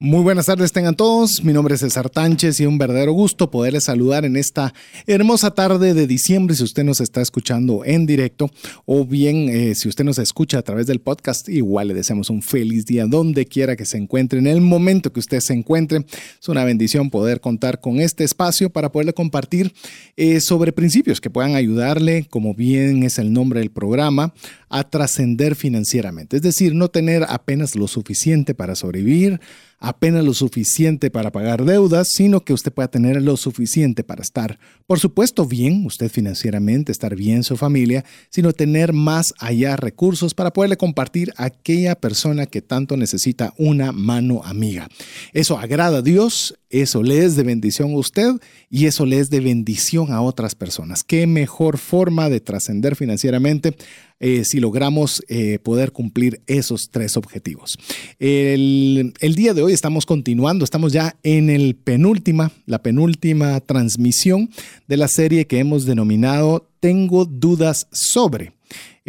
Muy buenas tardes tengan todos, mi nombre es César Tánchez y un verdadero gusto poderles saludar en esta hermosa tarde de diciembre si usted nos está escuchando en directo o bien eh, si usted nos escucha a través del podcast, igual le deseamos un feliz día donde quiera que se encuentre, en el momento que usted se encuentre. Es una bendición poder contar con este espacio para poderle compartir eh, sobre principios que puedan ayudarle, como bien es el nombre del programa, a trascender financieramente, es decir, no tener apenas lo suficiente para sobrevivir, apenas lo suficiente para pagar deudas, sino que usted pueda tener lo suficiente para estar, por supuesto, bien, usted financieramente, estar bien su familia, sino tener más allá recursos para poderle compartir a aquella persona que tanto necesita una mano amiga. Eso agrada a Dios, eso le es de bendición a usted y eso le es de bendición a otras personas. ¿Qué mejor forma de trascender financieramente eh, si logramos eh, poder cumplir esos tres objetivos? El, el, día de hoy estamos continuando, estamos ya en el penúltima, la penúltima transmisión de la serie que hemos denominado Tengo dudas sobre.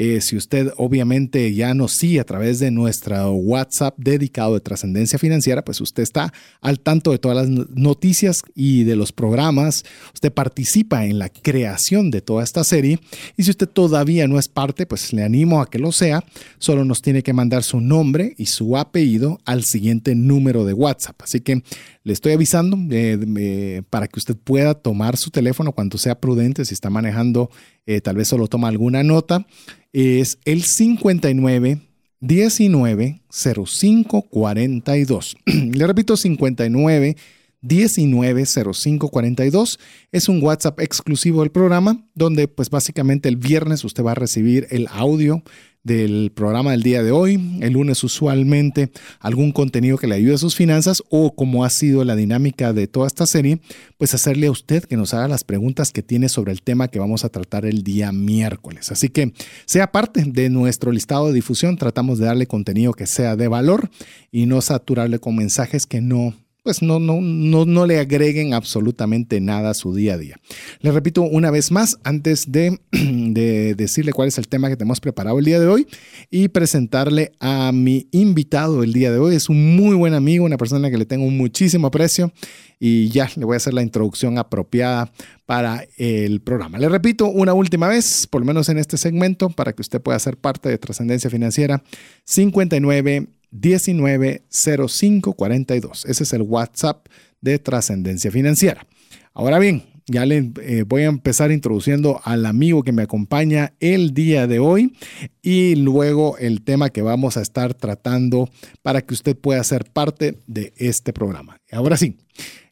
Eh, si usted obviamente ya nos sigue a través de nuestro WhatsApp dedicado de trascendencia financiera, pues usted está al tanto de todas las noticias y de los programas. Usted participa en la creación de toda esta serie. Y si usted todavía no es parte, pues le animo a que lo sea. Solo nos tiene que mandar su nombre y su apellido al siguiente número de WhatsApp. Así que le estoy avisando eh, para que usted pueda tomar su teléfono cuando sea prudente, si está manejando, eh, tal vez solo toma alguna nota es el 59 19 05 42. Le repito, 59 19 05 42. Es un WhatsApp exclusivo del programa donde pues básicamente el viernes usted va a recibir el audio del programa del día de hoy. El lunes usualmente algún contenido que le ayude a sus finanzas o como ha sido la dinámica de toda esta serie, pues hacerle a usted que nos haga las preguntas que tiene sobre el tema que vamos a tratar el día miércoles. Así que sea parte de nuestro listado de difusión, tratamos de darle contenido que sea de valor y no saturarle con mensajes que no pues no, no, no, no le agreguen absolutamente nada a su día a día. Le repito una vez más, antes de, de, decirle cuál es el tema que tenemos preparado el día de hoy y presentarle a mi invitado el día de hoy. Es un muy buen amigo, una persona que le tengo muchísimo aprecio y ya le voy a hacer la introducción apropiada para el programa. Le repito una última vez, por lo menos en este segmento, para que usted pueda ser parte de Trascendencia Financiera, 59 190542. Ese es el WhatsApp de Trascendencia Financiera. Ahora bien, ya le eh, voy a empezar introduciendo al amigo que me acompaña el día de hoy y luego el tema que vamos a estar tratando para que usted pueda ser parte de este programa. Ahora sí,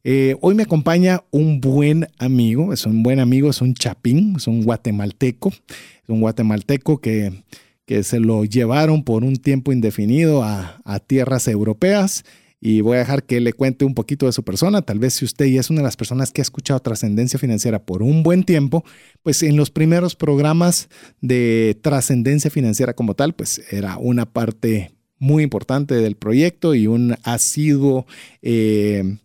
eh, hoy me acompaña un buen amigo, es un buen amigo, es un chapín, es un guatemalteco, es un guatemalteco que que se lo llevaron por un tiempo indefinido a, tierras europeas. Y voy a dejar que le cuente un poquito de su persona. Tal vez si usted ya es una de las personas que ha escuchado trascendencia financiera por un buen tiempo, pues en los primeros programas de trascendencia financiera como tal, pues era una parte muy importante del proyecto y un asiduo eh,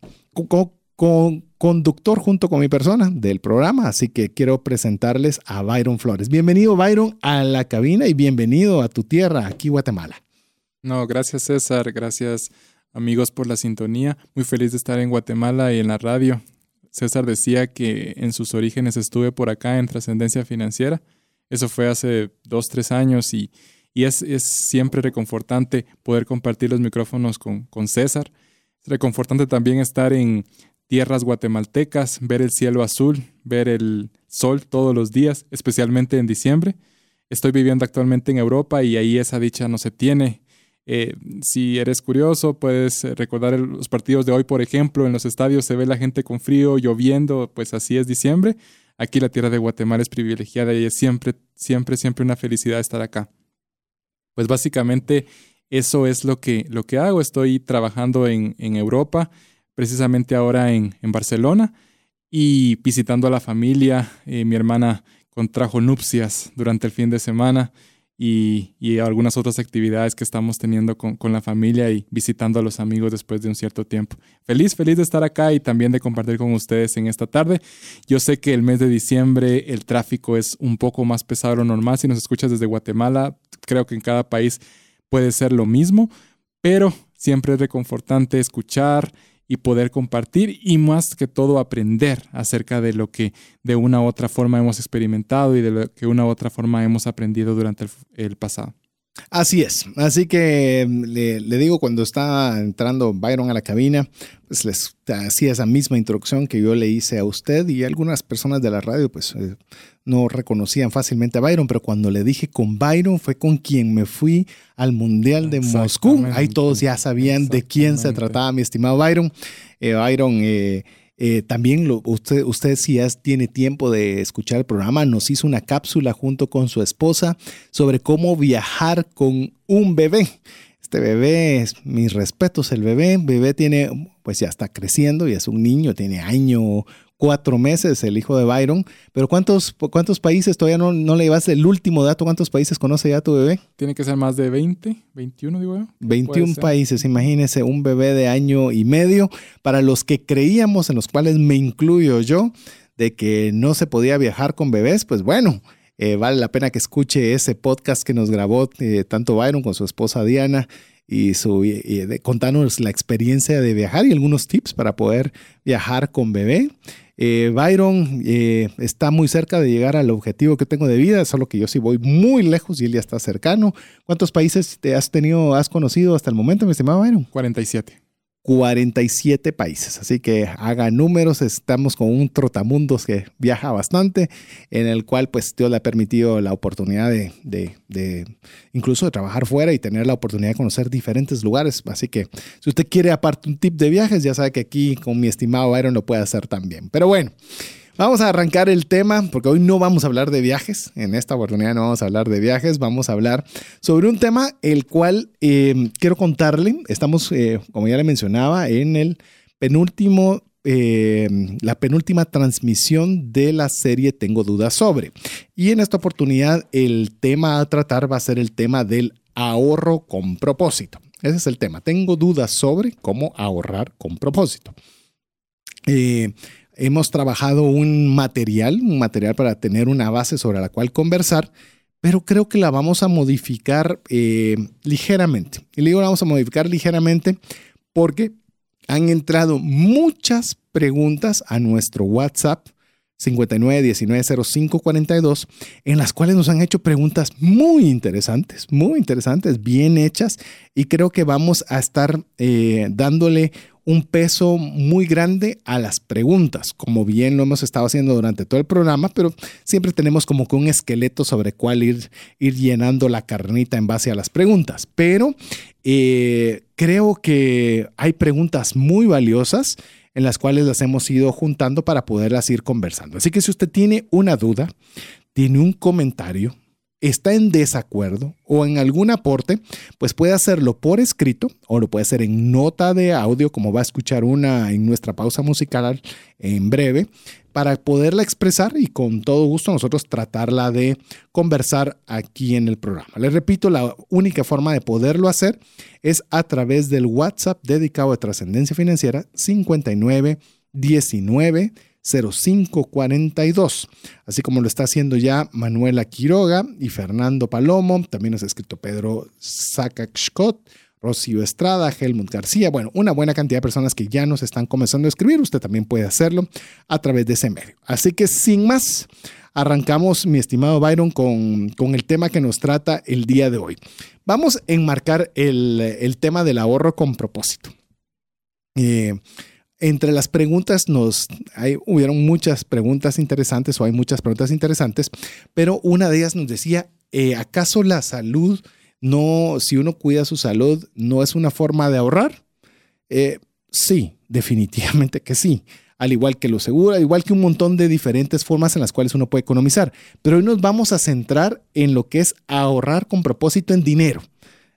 conductor junto con mi persona del programa, así que quiero presentarles a Byron Flores. Bienvenido Byron a la cabina y bienvenido a tu tierra, aquí Guatemala. No, gracias César, gracias amigos por la sintonía. Muy feliz de estar en Guatemala y en la radio. César decía que en sus orígenes estuve por acá en Trascendencia Financiera. Eso fue hace dos, tres años y, es, siempre reconfortante poder compartir los micrófonos con, con César. Es reconfortante también estar en tierras guatemaltecas, ver el cielo azul, ver el sol todos los días, especialmente en diciembre. Estoy viviendo actualmente en Europa y ahí esa dicha no se tiene. Eh, si eres curioso, puedes eh, recordar los partidos de hoy, por ejemplo, en los estadios se ve la gente con frío, lloviendo, pues así es diciembre. Aquí la tierra de Guatemala es privilegiada y es siempre, siempre, siempre una felicidad estar acá. Pues básicamente eso es lo que, lo que hago. Estoy trabajando en, en Europa precisamente ahora en, en Barcelona y visitando a la familia. Eh, mi hermana contrajo nupcias durante el fin de semana y, algunas otras actividades que estamos teniendo con, con, la familia y visitando a los amigos después de un cierto tiempo. Feliz, feliz de estar acá y también de compartir con ustedes en esta tarde. Yo sé que el mes de diciembre el tráfico es un poco más pesado de lo normal. Si nos escuchas desde Guatemala, creo que en cada país puede ser lo mismo, pero siempre es reconfortante escuchar y poder compartir y más que todo aprender acerca de lo que de una u otra forma hemos experimentado y de lo que de una u otra forma hemos aprendido durante el, pasado. Así es. Así que mm, le, le, digo, cuando está entrando Byron a la cabina, pues les hacía esa misma introducción que yo le hice a usted y algunas personas de la radio, pues eh, no reconocían fácilmente a Byron, pero cuando le dije con Byron fue con quien me fui al Mundial de Moscú. Ahí todos ya sabían de quién se trataba, mi estimado Byron. Eh, Byron, eh, eh, también usted, usted si ya tiene tiempo de escuchar el programa, nos hizo una cápsula junto con su esposa sobre cómo viajar con un bebé. Este bebé, mis respetos, el bebé, bebé tiene, pues ya está creciendo y es un niño, tiene año, cuatro meses el hijo de Byron. Pero ¿cuántos, cuántos países todavía no, no le llevas el último dato? ¿Cuántos países conoce ya tu bebé? Tiene que ser más de 20, 21 digo yo. 21 países, imagínese un bebé de año y medio. Para los que creíamos, en los cuales me incluyo yo, de que no se podía viajar con bebés, pues bueno. Eh, vale la pena que escuche ese podcast que nos grabó eh, tanto Byron con su esposa Diana y, su, contarnos la experiencia de viajar y algunos tips para poder viajar con bebé. Eh, Byron eh, está muy cerca de llegar al objetivo que tengo de vida, solo que yo sí voy muy lejos y él ya está cercano. ¿Cuántos países te has tenido, has conocido hasta el momento, mi estimado Byron? 47. 47 países. Así que haga números, estamos con un trotamundos que viaja bastante, en el cual pues Dios le ha permitido la oportunidad de, de, incluso de trabajar fuera y tener la oportunidad de conocer diferentes lugares. Así que si usted quiere aparte un tip de viajes, ya sabe que aquí con mi estimado Byron lo puede hacer también. Pero bueno. Vamos a arrancar el tema porque hoy no vamos a hablar de viajes. En esta oportunidad no vamos a hablar de viajes. Vamos a hablar sobre un tema el cual eh, quiero contarle. Estamos, eh, como ya le mencionaba, en el penúltimo eh, la penúltima transmisión de la serie Tengo dudas sobre. Y en esta oportunidad el tema a tratar va a ser el tema del ahorro con propósito. Ese es el tema. Tengo dudas sobre cómo ahorrar con propósito. Eh, hemos trabajado un material, un material para tener una base sobre la cual conversar, pero creo que la vamos a modificar eh, ligeramente. Y le digo, la vamos a modificar ligeramente porque han entrado muchas preguntas a nuestro WhatsApp 59190542, en las cuales nos han hecho preguntas muy interesantes, muy interesantes, bien hechas, y creo que vamos a estar eh, dándole un peso muy grande a las preguntas, como bien lo hemos estado haciendo durante todo el programa, pero siempre tenemos como que un esqueleto sobre cuál ir, ir llenando la carnita en base a las preguntas. Pero eh, creo que hay preguntas muy valiosas en las cuales las hemos ido juntando para poderlas ir conversando. Así que si usted tiene una duda, tiene un comentario, está en desacuerdo o en algún aporte, pues puede hacerlo por escrito o lo puede hacer en nota de audio, como va a escuchar una en nuestra pausa musical en breve, para poderla expresar y con todo gusto nosotros tratarla de conversar aquí en el programa. Les repito, la única forma de poderlo hacer es a través del WhatsApp dedicado a trascendencia financiera 59 19 0542, así como lo está haciendo ya Manuela Quiroga y Fernando Palomo, también nos ha escrito Pedro Scott, Rocío Estrada, Helmut García, bueno, una buena cantidad de personas que ya nos están comenzando a escribir, usted también puede hacerlo a través de ese medio. Así que sin más, arrancamos, mi estimado Byron, con, con el tema que nos trata el día de hoy. Vamos a enmarcar el, el tema del ahorro con propósito. Eh, entre las preguntas nos hay, hubieron muchas preguntas interesantes o hay muchas preguntas interesantes, pero una de ellas nos decía, eh, ¿acaso la salud no, si uno cuida su salud, no es una forma de ahorrar? Eh, sí, definitivamente que sí. Al igual que lo seguro, igual que un montón de diferentes formas en las cuales uno puede economizar. Pero hoy nos vamos a centrar en lo que es ahorrar con propósito en dinero.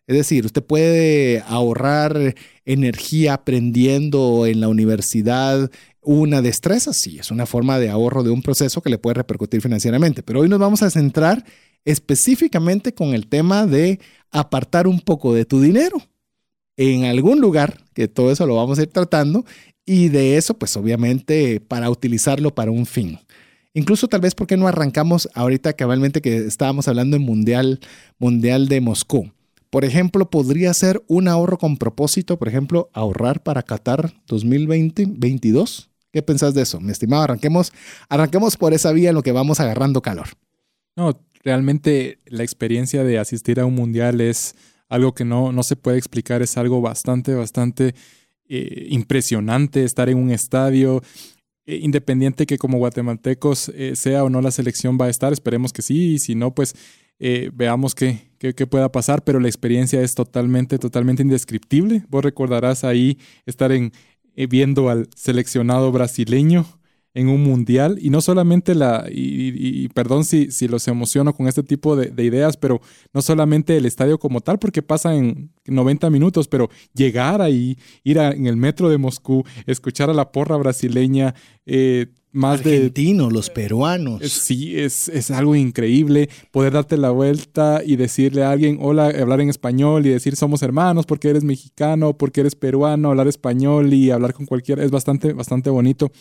Es decir, usted puede ahorrar energía aprendiendo en la universidad una destreza, sí, es una forma de ahorro de un proceso que le puede repercutir financieramente. Pero hoy nos vamos a centrar específicamente con el tema de apartar un poco de tu dinero en algún lugar, que todo eso lo vamos a ir tratando, y de eso, pues obviamente, para utilizarlo para un fin. Incluso tal vez porque no arrancamos ahorita cabalmente que estábamos hablando en Mundial, Mundial de Moscú. Por ejemplo, podría ser un ahorro con propósito, por ejemplo, ahorrar para Qatar 2020-22. ¿Qué pensás de eso? Mi estimado, arranquemos, arranquemos por esa vía en lo que vamos agarrando calor. No, realmente la experiencia de asistir a un mundial es algo que no, no se puede explicar, es algo bastante, bastante eh, impresionante estar en un estadio, eh, independiente que como guatemaltecos eh, sea o no la selección va a estar, esperemos que sí, y si no, pues veamos qué, qué, pueda pasar, pero la experiencia es totalmente, totalmente indescriptible. Vos recordarás ahí estar en, viendo al seleccionado brasileño en un mundial y no solamente la, y, perdón si, si, los emociono con este tipo de, ideas, pero no solamente el estadio como tal, porque pasa en 90 minutos, pero llegar ahí, ir en el metro de Moscú, escuchar a la porra brasileña, eh, más Argentinos, los peruanos. Sí, es, es, algo increíble poder darte la vuelta y decirle a alguien, hola, hablar en español y decir somos hermanos porque eres mexicano, porque eres peruano, hablar español y hablar con cualquiera, es bastante, bastante bonito.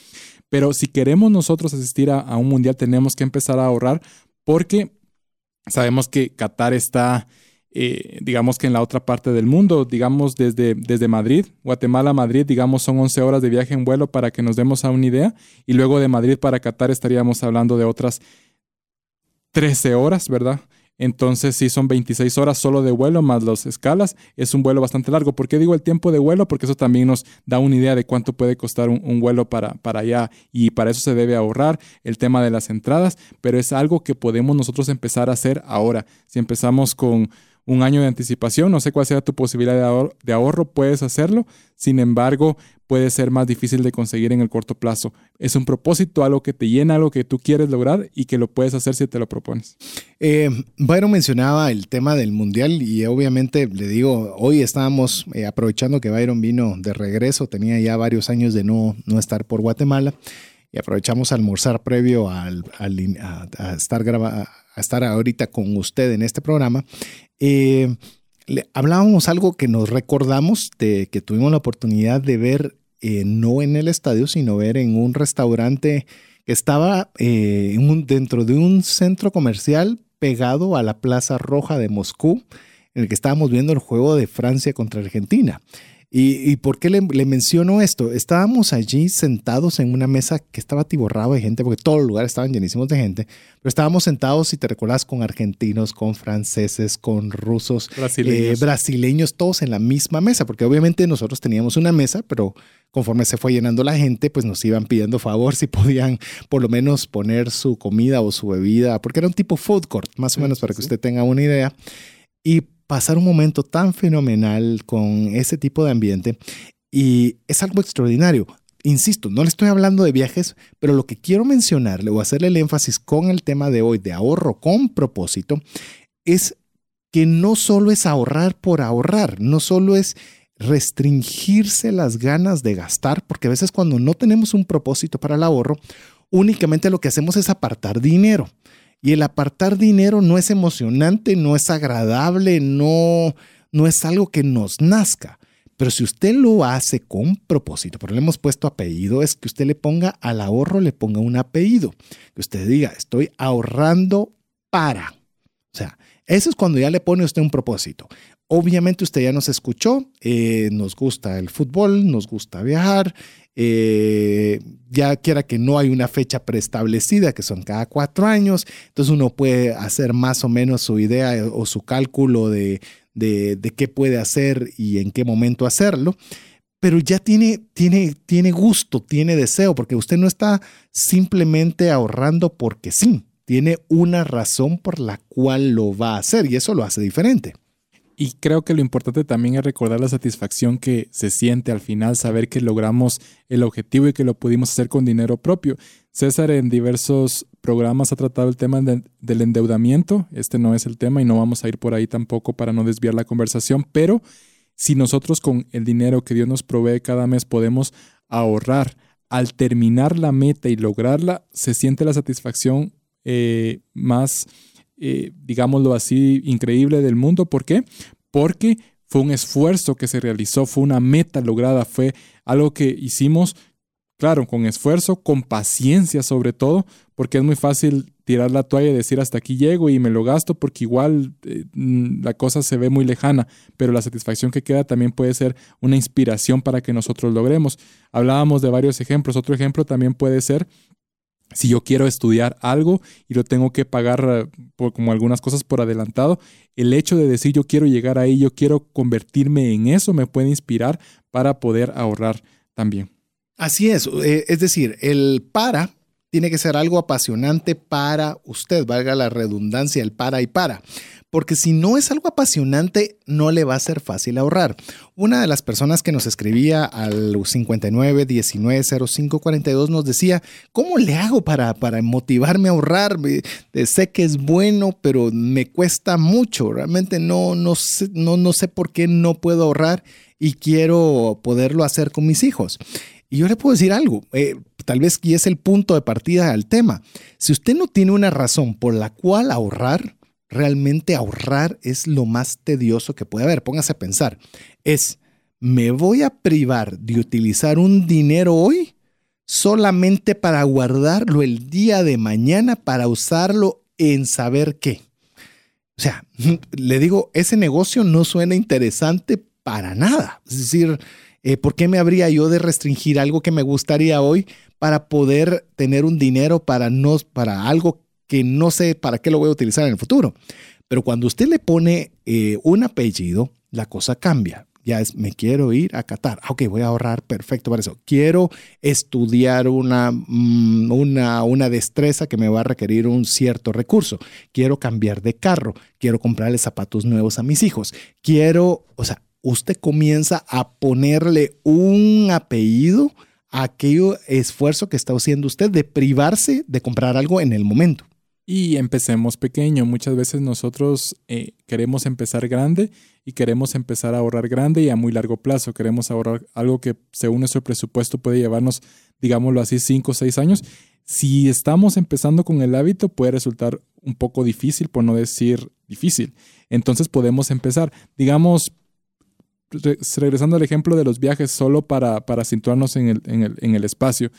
Pero si queremos nosotros asistir a, un mundial, tenemos que empezar a ahorrar porque sabemos que Qatar está, eh, digamos que en la otra parte del mundo, digamos desde, desde Madrid, Guatemala Madrid, digamos son 11 horas de viaje en vuelo para que nos demos a una idea. Y luego de Madrid para Qatar estaríamos hablando de otras 13 horas, ¿verdad? Entonces, si son 26 horas solo de vuelo más las escalas, es un vuelo bastante largo. ¿Por qué digo el tiempo de vuelo? Porque eso también nos da una idea de cuánto puede costar un, vuelo para, para allá y para eso se debe ahorrar el tema de las entradas, pero es algo que podemos nosotros empezar a hacer ahora. Si empezamos con un año de anticipación. No sé cuál sea tu posibilidad de ahorro, puedes hacerlo. Sin embargo, puede ser más difícil de conseguir en el corto plazo. Es un propósito, algo que te llena, algo que tú quieres lograr y que lo puedes hacer si te lo propones. Eh, Byron mencionaba el tema del mundial y obviamente le digo, hoy estábamos eh, aprovechando que Byron vino de regreso, tenía ya varios años de no, no estar por Guatemala y aprovechamos a almorzar previo al, a, estar grabando a estar ahorita con usted en este programa, eh, hablábamos algo que nos recordamos de que tuvimos la oportunidad de ver eh, no en el estadio, sino ver en un restaurante que estaba eh, dentro de un centro comercial pegado a la Plaza Roja de Moscú, en el que estábamos viendo el juego de Francia contra Argentina. ¿Y, por qué le, menciono esto? Estábamos allí sentados en una mesa que estaba atiborrado de gente, porque todos los lugares estaban llenísimos de gente, pero estábamos sentados, si te recuerdas, con argentinos, con franceses, con rusos, brasileños. Eh, brasileños, todos en la misma mesa, porque obviamente nosotros teníamos una mesa, pero conforme se fue llenando la gente, pues nos iban pidiendo favor si podían por lo menos poner su comida o su bebida, porque era un tipo food court, más o menos para que usted tenga una idea. Y pasar un momento tan fenomenal con ese tipo de ambiente y es algo extraordinario. Insisto, no le estoy hablando de viajes, pero lo que quiero mencionarle o hacerle el énfasis con el tema de hoy de ahorro con propósito es que no solo es ahorrar por ahorrar, no solo es restringirse las ganas de gastar, porque a veces cuando no tenemos un propósito para el ahorro, únicamente lo que hacemos es apartar dinero. Y el apartar dinero no es emocionante, no es agradable, no, no es algo que nos nazca. Pero si usted lo hace con propósito, pero le hemos puesto apellido, es que usted le ponga al ahorro, le ponga un apellido. Que usted diga, estoy ahorrando para. O sea, eso es cuando ya le pone usted un propósito. Obviamente usted ya nos escuchó, eh, nos gusta el fútbol, nos gusta viajar, eh, ya quiera que no hay una fecha preestablecida, que son cada cuatro años, entonces uno puede hacer más o menos su idea o su cálculo de, de, qué puede hacer y en qué momento hacerlo pero ya tiene, tiene, tiene gusto, tiene deseo, porque usted no está simplemente ahorrando porque sí, tiene una razón por la cual lo va a hacer y eso lo hace diferente. Y creo que lo importante también es recordar la satisfacción que se siente al final, saber que logramos el objetivo y que lo pudimos hacer con dinero propio. César en diversos programas ha tratado el tema del endeudamiento. Este no es el tema y no vamos a ir por ahí tampoco para no desviar la conversación, pero si nosotros con el dinero que Dios nos provee cada mes podemos ahorrar, al terminar la meta y lograrla, se siente la satisfacción eh, más eh, digámoslo así, increíble del mundo. ¿Por qué? Porque fue un esfuerzo que se realizó, fue una meta lograda, fue algo que hicimos, claro, con esfuerzo, con paciencia sobre todo, porque es muy fácil tirar la toalla y decir hasta aquí llego y me lo gasto porque igual eh, mm, la cosa se ve muy lejana, pero la satisfacción que queda también puede ser una inspiración para que nosotros logremos. Hablábamos de varios ejemplos, otro ejemplo también puede ser si yo quiero estudiar algo y lo tengo que pagar eh, por, como algunas cosas por adelantado, el hecho de decir yo quiero llegar ahí, yo quiero convertirme en eso, me puede inspirar para poder ahorrar también. Así es, eh, es decir, el para tiene que ser algo apasionante para usted, valga la redundancia, el para y para porque si no es algo apasionante, no le va a ser fácil ahorrar. Una de las personas que nos escribía al 59 19 05 42 nos decía, ¿cómo le hago para, para motivarme a ahorrar? Sé que es bueno, pero me cuesta mucho. Realmente no, no, sé, no, no sé por qué no puedo ahorrar y quiero poderlo hacer con mis hijos. Y yo le puedo decir algo, eh, tal vez y es el punto de partida al tema. Si usted no tiene una razón por la cual ahorrar, realmente ahorrar es lo más tedioso que puede haber. Póngase a pensar, es, ¿me voy a privar de utilizar un dinero hoy solamente para guardarlo el día de mañana para usarlo en saber qué? O sea, le digo, ese negocio no suena interesante para nada. Es decir, eh, ¿por qué me habría yo de restringir algo que me gustaría hoy para poder tener un dinero para, no, para algo que no sé para qué lo voy a utilizar en el futuro. Pero cuando usted le pone eh, un apellido, la cosa cambia. Ya es, me quiero ir a Qatar. Ah, ok, voy a ahorrar perfecto para eso. Quiero estudiar una, mm, una, una destreza que me va a requerir un cierto recurso. Quiero cambiar de carro. Quiero comprarle zapatos nuevos a mis hijos. Quiero, o sea, usted comienza a ponerle un apellido a aquello esfuerzo que está haciendo usted de privarse de comprar algo en el momento. Y empecemos pequeño. Muchas veces nosotros eh, queremos empezar grande y queremos empezar a ahorrar grande y a muy largo plazo. Queremos ahorrar algo que según nuestro presupuesto puede llevarnos, digámoslo así, 5 o 6 años. Si estamos empezando con el hábito puede resultar un poco difícil, por no decir difícil. Entonces podemos empezar, digamos, regresando al ejemplo de los viajes solo para, para situarnos en el, en, el, en el espacio.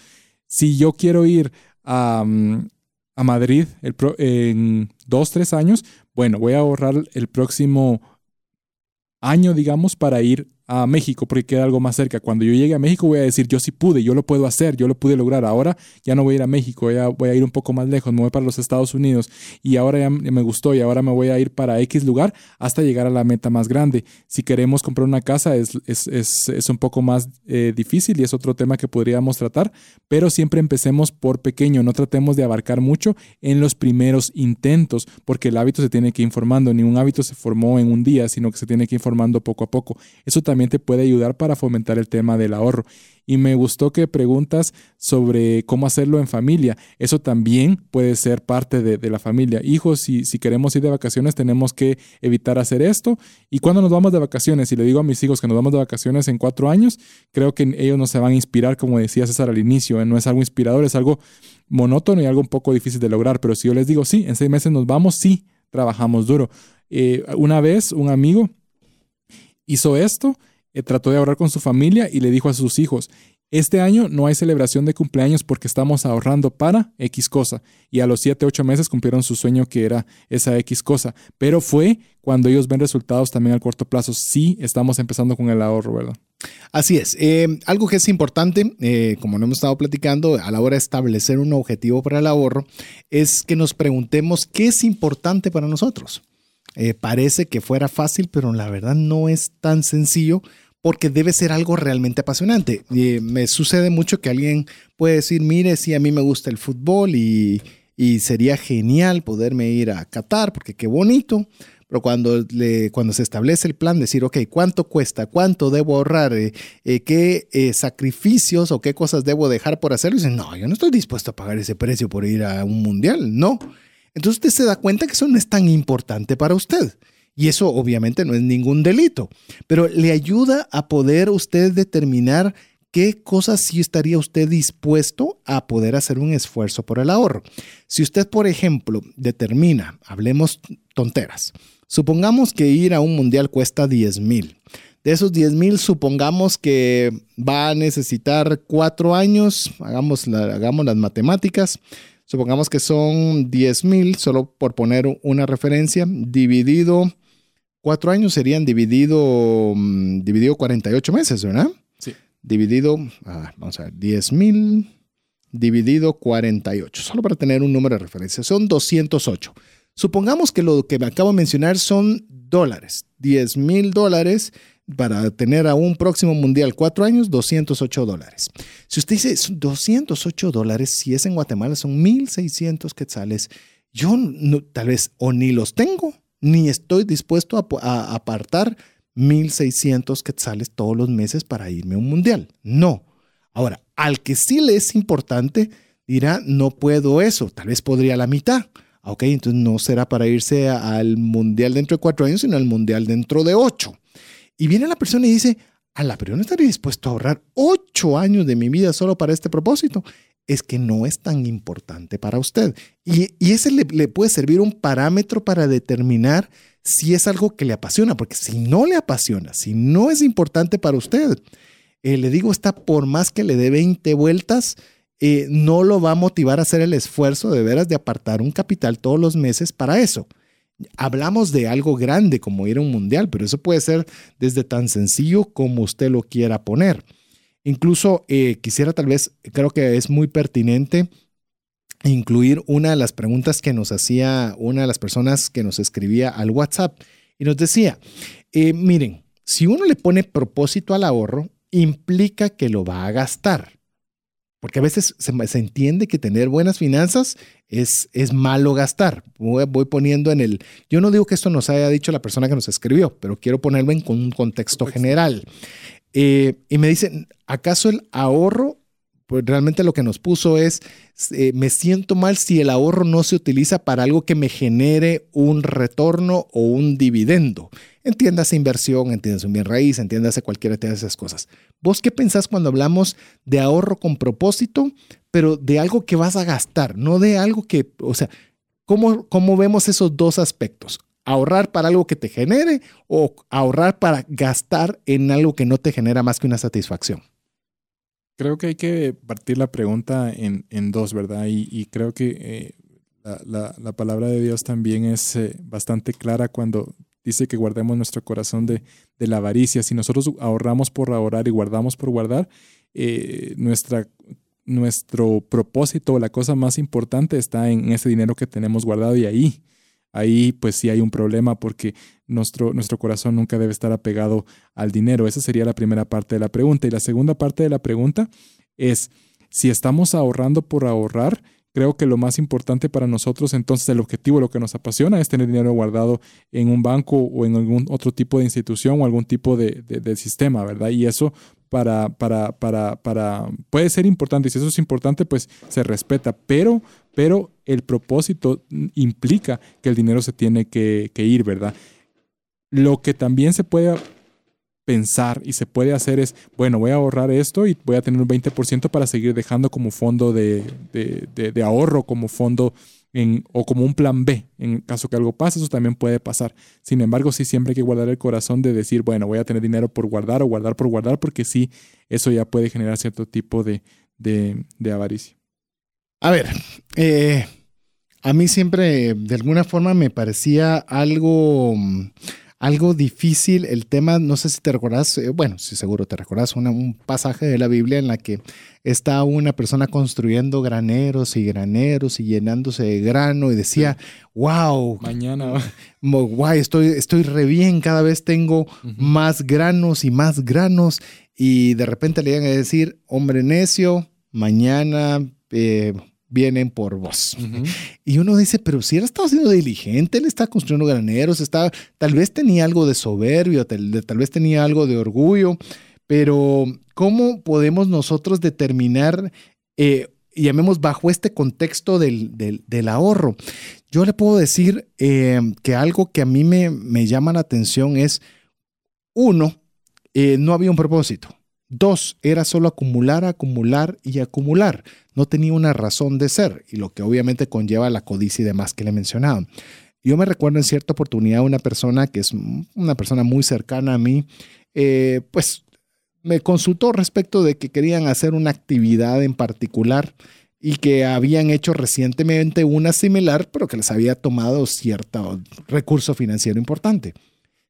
Si yo quiero ir a, mm, a Madrid el en dos, tres años, bueno, voy a ahorrar el próximo año, digamos, para ir a México porque queda algo más cerca. Cuando yo llegue a México voy a decir, yo sí pude, yo lo puedo hacer, yo lo pude lograr. Ahora ya no voy a ir a México, ya voy a ir un poco más lejos, me voy para los Estados Unidos y ahora ya me gustó y ahora me voy a ir para X lugar hasta llegar a la meta más grande. Si queremos comprar una casa es, es, es, un poco más eh, difícil y es otro tema que podríamos tratar, pero siempre empecemos por pequeño, no tratemos de abarcar mucho en los primeros intentos porque el hábito se tiene que ir informando, ni un hábito se formó en un día, sino que se tiene que ir informando poco a poco. Eso también te puede ayudar para fomentar el tema del ahorro. Y me gustó que preguntas sobre cómo hacerlo en familia. Eso también puede ser parte de, la familia. Hijos, si, si queremos ir de vacaciones, tenemos que evitar hacer esto. Y cuando nos vamos de vacaciones, y le digo a mis hijos que nos vamos de vacaciones en cuatro años, creo que ellos no se van a inspirar, como decía César al inicio. ¿eh? No es algo inspirador, es algo monótono y algo un poco difícil de lograr. Pero si yo les digo, sí, en seis meses nos vamos, sí, trabajamos duro. Eh, una vez un amigo hizo esto eh, trató de ahorrar con su familia y le dijo a sus hijos, este año no hay celebración de cumpleaños porque estamos ahorrando para X cosa. Y a los 7, 8 meses cumplieron su sueño que era esa X cosa. Pero fue cuando ellos ven resultados también al corto plazo. Sí, estamos empezando con el ahorro, ¿verdad? Así es. Eh, algo que es importante, eh, como no hemos estado platicando, a la hora de establecer un objetivo para el ahorro, es que nos preguntemos qué es importante para nosotros. Parece que fuera fácil, pero la verdad no es tan sencillo porque debe ser algo realmente apasionante. Y me sucede mucho que alguien puede decir, mire, sí, a mí me gusta el fútbol y, sería genial poderme ir a Qatar, porque qué bonito. pero cuando, le, cuando se establece el plan, decir, ok, ¿cuánto cuesta? ¿Cuánto debo ahorrar? Eh, eh, ¿Qué eh, sacrificios o qué cosas debo dejar por hacerlo? Dicen, no, yo no estoy dispuesto a pagar ese precio por ir a un mundial, no. Entonces usted se da cuenta que eso no es tan importante para usted. Y eso obviamente no es ningún delito, pero le ayuda a poder usted determinar qué cosas sí estaría usted dispuesto a poder hacer un esfuerzo por el ahorro. Si usted, por ejemplo, determina, hablemos tonteras, supongamos que ir a un mundial cuesta 10 mil. De esos 10 mil, supongamos que va a necesitar cuatro años, hagamos, hagamos las matemáticas, supongamos que son 10 mil, solo por poner una referencia, dividido, cuatro años serían dividido, mm, dividido 48 meses, ¿verdad? dividido, ah, vamos a ver, 10 mil dividido 48, solo para tener un número de referencia, son 208. Supongamos que lo que me acabo de mencionar son dólares, 10 mil dólares para tener a un próximo mundial cuatro años, 208 dólares. Si usted dice 208 dólares, si es en Guatemala son 1.600 quetzales, yo tal vez o ni los tengo, ni estoy dispuesto a apartar 1.600 quetzales todos los meses para irme a un mundial. No. Ahora, al que sí le es importante, dirá, no puedo eso, tal vez podría la mitad. Ah, ok, entonces no será para irse al mundial dentro de cuatro años, sino al mundial dentro de ocho. Y viene la persona y dice, a la pero yo no estaría dispuesto a ahorrar ocho años de mi vida solo para este propósito. Es que no es tan importante para usted. Y, ese le, le puede servir un parámetro para determinar si es algo que le apasiona, porque si no le apasiona, si no es importante para usted, eh, le digo, está por más que le dé 20 vueltas, eh, no lo va a motivar a hacer el esfuerzo de veras de apartar un capital todos los meses para eso. Hablamos de algo grande como ir a un mundial, pero eso puede ser desde tan sencillo como usted lo quiera poner. Incluso eh, quisiera tal vez, creo que es muy pertinente incluir una de las preguntas que nos hacía una de las personas que nos escribía al WhatsApp y nos decía, eh, miren, si uno le pone propósito al ahorro, implica que lo va a gastar. Porque a veces se, entiende que tener buenas finanzas es, es malo gastar. Voy, poniendo en el... Yo no digo que esto nos haya dicho la persona que nos escribió, pero quiero ponerlo en un contexto general. Eh, y me dicen, ¿acaso el ahorro pues realmente lo que nos puso es, eh, me siento mal si el ahorro no se utiliza para algo que me genere un retorno o un dividendo. Entiéndase inversión, entiéndase un bien raíz, entiéndase cualquiera de esas cosas. ¿Vos qué pensás cuando hablamos de ahorro con propósito, pero de algo que vas a gastar, no de algo que, o sea, ¿cómo, cómo vemos esos dos aspectos? ahorrar para algo que te genere o ahorrar para gastar en algo que no te genera más que una satisfacción. Creo que hay que partir la pregunta en, dos, ¿verdad? Y, creo que eh, la, palabra de Dios también es eh, bastante clara cuando dice que guardemos nuestro corazón de, la avaricia. Si nosotros ahorramos por ahorrar y guardamos por guardar, eh, nuestro propósito, la cosa más importante está en ese dinero que tenemos guardado y ahí ahí pues sí hay un problema porque nuestro corazón nunca debe estar apegado al dinero. Esa sería la primera parte de la pregunta. Y la segunda parte de la pregunta es, si estamos ahorrando por ahorrar, creo que lo más importante para nosotros, entonces el objetivo, lo que nos apasiona es tener dinero guardado en un banco o en algún otro tipo de institución o algún tipo de, de sistema, ¿verdad? Y eso para, para, para, para, puede ser importante. Y si eso es importante, pues se respeta. Pero, pero el propósito implica que el dinero se tiene que, ir, ¿verdad? Lo que también se puede pensar y se puede hacer es, bueno, voy a ahorrar esto y voy a tener un 20% para seguir dejando como fondo de, de, de ahorro, como fondo o como un plan B en caso que algo pase, eso también puede pasar. Sin embargo, sí siempre hay que guardar el corazón de decir, bueno, voy a tener dinero por guardar o guardar por guardar, porque sí, eso ya puede generar cierto tipo de, de, avaricia. A ver, eh, a mí siempre de alguna forma me parecía algo algo difícil el tema, no sé si te recordás, eh, bueno, sí seguro te recordás, un pasaje de la Biblia en la que está una persona construyendo graneros y graneros y llenándose de grano y decía, wow, mañana, wow, estoy, estoy re bien, cada vez tengo más granos y más granos y de repente le iban a decir, hombre necio, mañana... Eh, vienen por vos. Y uno dice, pero si él estaba siendo diligente, él está construyendo graneros, está, tal vez tenía algo de soberbio, tal, vez tenía algo de orgullo, pero ¿cómo podemos nosotros determinar, eh, llamemos bajo este contexto del, ahorro? Yo le puedo decir eh, que algo que a mí me, me llama la atención es, uno, eh, no había un propósito. Dos, era solo acumular, acumular y acumular. No tenía una razón de ser, y lo que obviamente conlleva la codicia y demás que le mencionaba. Yo me recuerdo en cierta oportunidad una persona que es una persona muy cercana a mí, eh, pues me consultó respecto de que querían hacer una actividad en particular y que habían hecho recientemente una similar, pero que les había tomado cierto recurso financiero importante.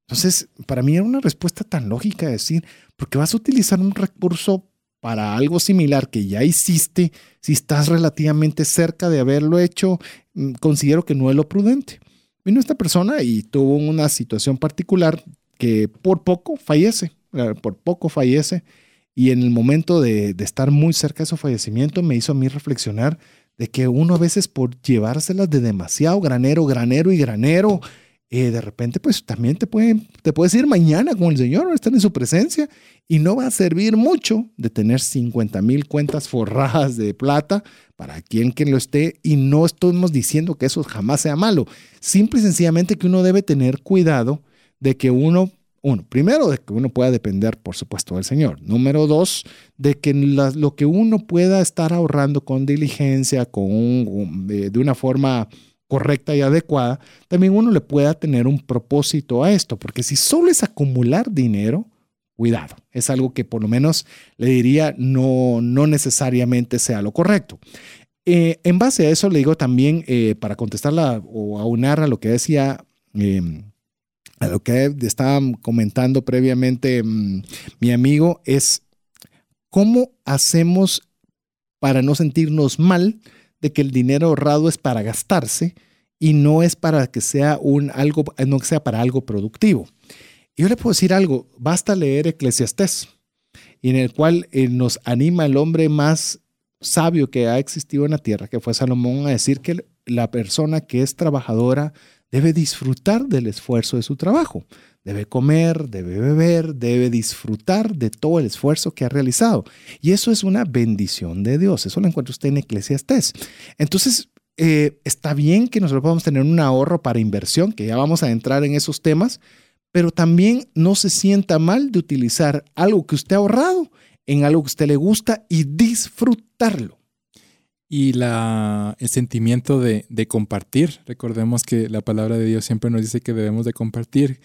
Entonces, para mí era una respuesta tan lógica decir, porque vas a utilizar un recurso para algo similar que ya hiciste, si estás relativamente cerca de haberlo hecho, mm, considero que no es lo prudente. Vino esta persona y tuvo una situación particular que por poco fallece, por poco fallece, y en el momento de, de estar muy cerca de su fallecimiento me hizo a mí reflexionar de que uno a veces por llevárselas de demasiado granero, granero y granero, eh, de repente pues también te, pueden, te puedes ir mañana con el Señor, estar en su presencia y no va a servir mucho de tener 50 mil cuentas forradas de plata para quien que lo esté y no estamos diciendo que eso jamás sea malo, simple y sencillamente que uno debe tener cuidado de que uno uno, primero, de que uno pueda depender, por supuesto, del Señor. Número dos, de que lo que uno pueda estar ahorrando con diligencia, con de, de, una forma correcta y adecuada, también uno le pueda tener un propósito a esto, porque si solo es acumular dinero, cuidado, es algo que por lo menos le diría no, no necesariamente sea lo correcto. Eh, en base a eso le digo también, eh, para contestarla o aunar a lo que decía, em, a lo que estaba comentando previamente mm, mi amigo, es cómo hacemos para no sentirnos mal de que el dinero ahorrado es para gastarse y no es para que sea un algo, no sea para algo productivo. Yo le puedo decir algo, basta leer Eclesiastés, en el cual eh, nos anima el hombre más sabio que ha existido en la tierra, que fue Salomón, a decir que la persona que es trabajadora debe disfrutar del esfuerzo de su trabajo. Debe comer, debe beber, debe disfrutar de todo el esfuerzo que ha realizado. Y eso es una bendición de Dios. Eso lo encuentra usted en Eclesiastés. Entonces, eh, está bien que nosotros podamos tener un ahorro para inversión, que ya vamos a entrar en esos temas, pero también no se sienta mal de utilizar algo que usted ha ahorrado en algo que usted le gusta y disfrutarlo. Y la, el sentimiento de, de compartir. Recordemos que la palabra de Dios siempre nos dice que debemos de compartir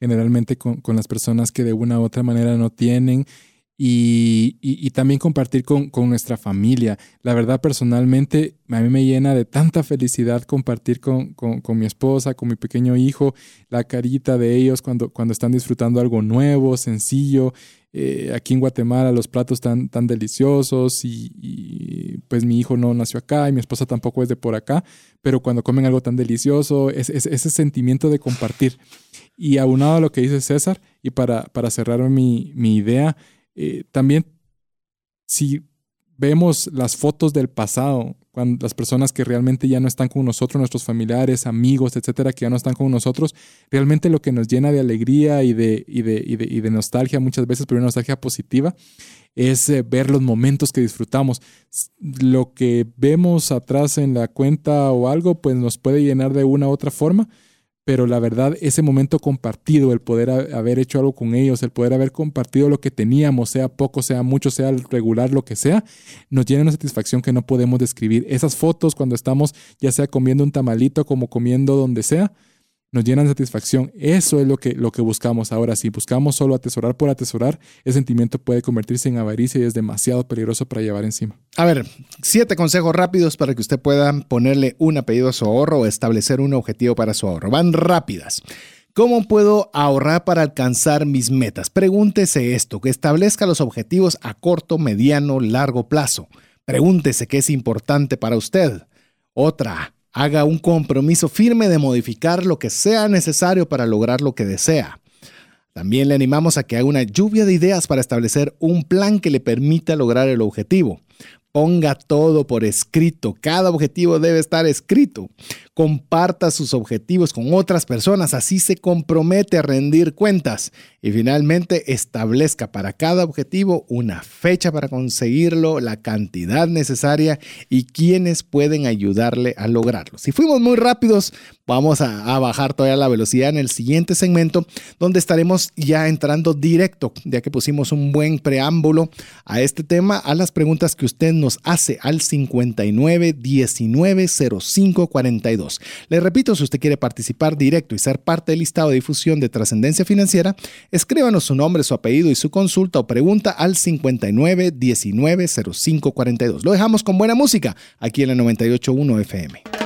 generalmente con, con, las personas que de una u otra manera no tienen y, y, también compartir con, con, nuestra familia. La verdad, personalmente, a mí me llena de tanta felicidad compartir con, con, mi esposa, con mi pequeño hijo, la carita de ellos cuando, cuando están disfrutando algo nuevo, sencillo. Eh, aquí en Guatemala los platos tan, tan deliciosos y, y, pues mi hijo no nació acá y mi esposa tampoco es de por acá, pero cuando comen algo tan delicioso, es, es ese sentimiento de compartir. Y aunado a lo que dice César, y para, para cerrar mi, mi idea, eh, también si vemos las fotos del pasado, cuando las personas que realmente ya no están con nosotros, nuestros familiares, amigos, etcétera, que ya no están con nosotros, realmente lo que nos llena de alegría y de, y de, y de, nostalgia muchas veces, pero una nostalgia positiva, es eh, ver los momentos que disfrutamos. Lo que vemos atrás en la cuenta o algo, pues nos puede llenar de una u otra forma, pero la verdad, ese momento compartido, el poder haber hecho algo con ellos, el poder haber compartido lo que teníamos, sea poco, sea mucho, sea regular, lo que sea, nos llena una satisfacción que no podemos describir. Esas fotos cuando estamos ya sea comiendo un tamalito, como comiendo donde sea, nos llenan de satisfacción. Eso es lo que, lo que buscamos ahora. Si buscamos solo atesorar por atesorar, ese sentimiento puede convertirse en avaricia y es demasiado peligroso para llevar encima. A ver, siete consejos rápidos para que usted pueda ponerle un apellido a su ahorro o establecer un objetivo para su ahorro. Van rápidas. ¿Cómo puedo ahorrar para alcanzar mis metas? Pregúntese esto, que establezca los objetivos a corto, mediano, largo plazo. Pregúntese qué es importante para usted. Otra, haga un compromiso firme de modificar lo que sea necesario para lograr lo que desea. También le animamos a que haga una lluvia de ideas para establecer un plan que le permita lograr el objetivo. Ponga todo por escrito. Cada objetivo debe estar escrito. Comparta sus objetivos con otras personas. Así se compromete a rendir cuentas. Y finalmente establezca para cada objetivo una fecha para conseguirlo, la cantidad necesaria y quienes pueden ayudarle a lograrlo. Si fuimos muy rápidos, vamos a, bajar todavía la velocidad en el siguiente segmento, donde estaremos ya entrando directo, ya que pusimos un buen preámbulo a este tema, a las preguntas que usted nos hace al 59 19 05 42. Le repito, si usted quiere participar directo y ser parte del listado de difusión de trascendencia financiera, escríbanos su nombre, su apellido y su consulta o pregunta al 59 19 05 42. Lo dejamos con buena música aquí en la 981 FM.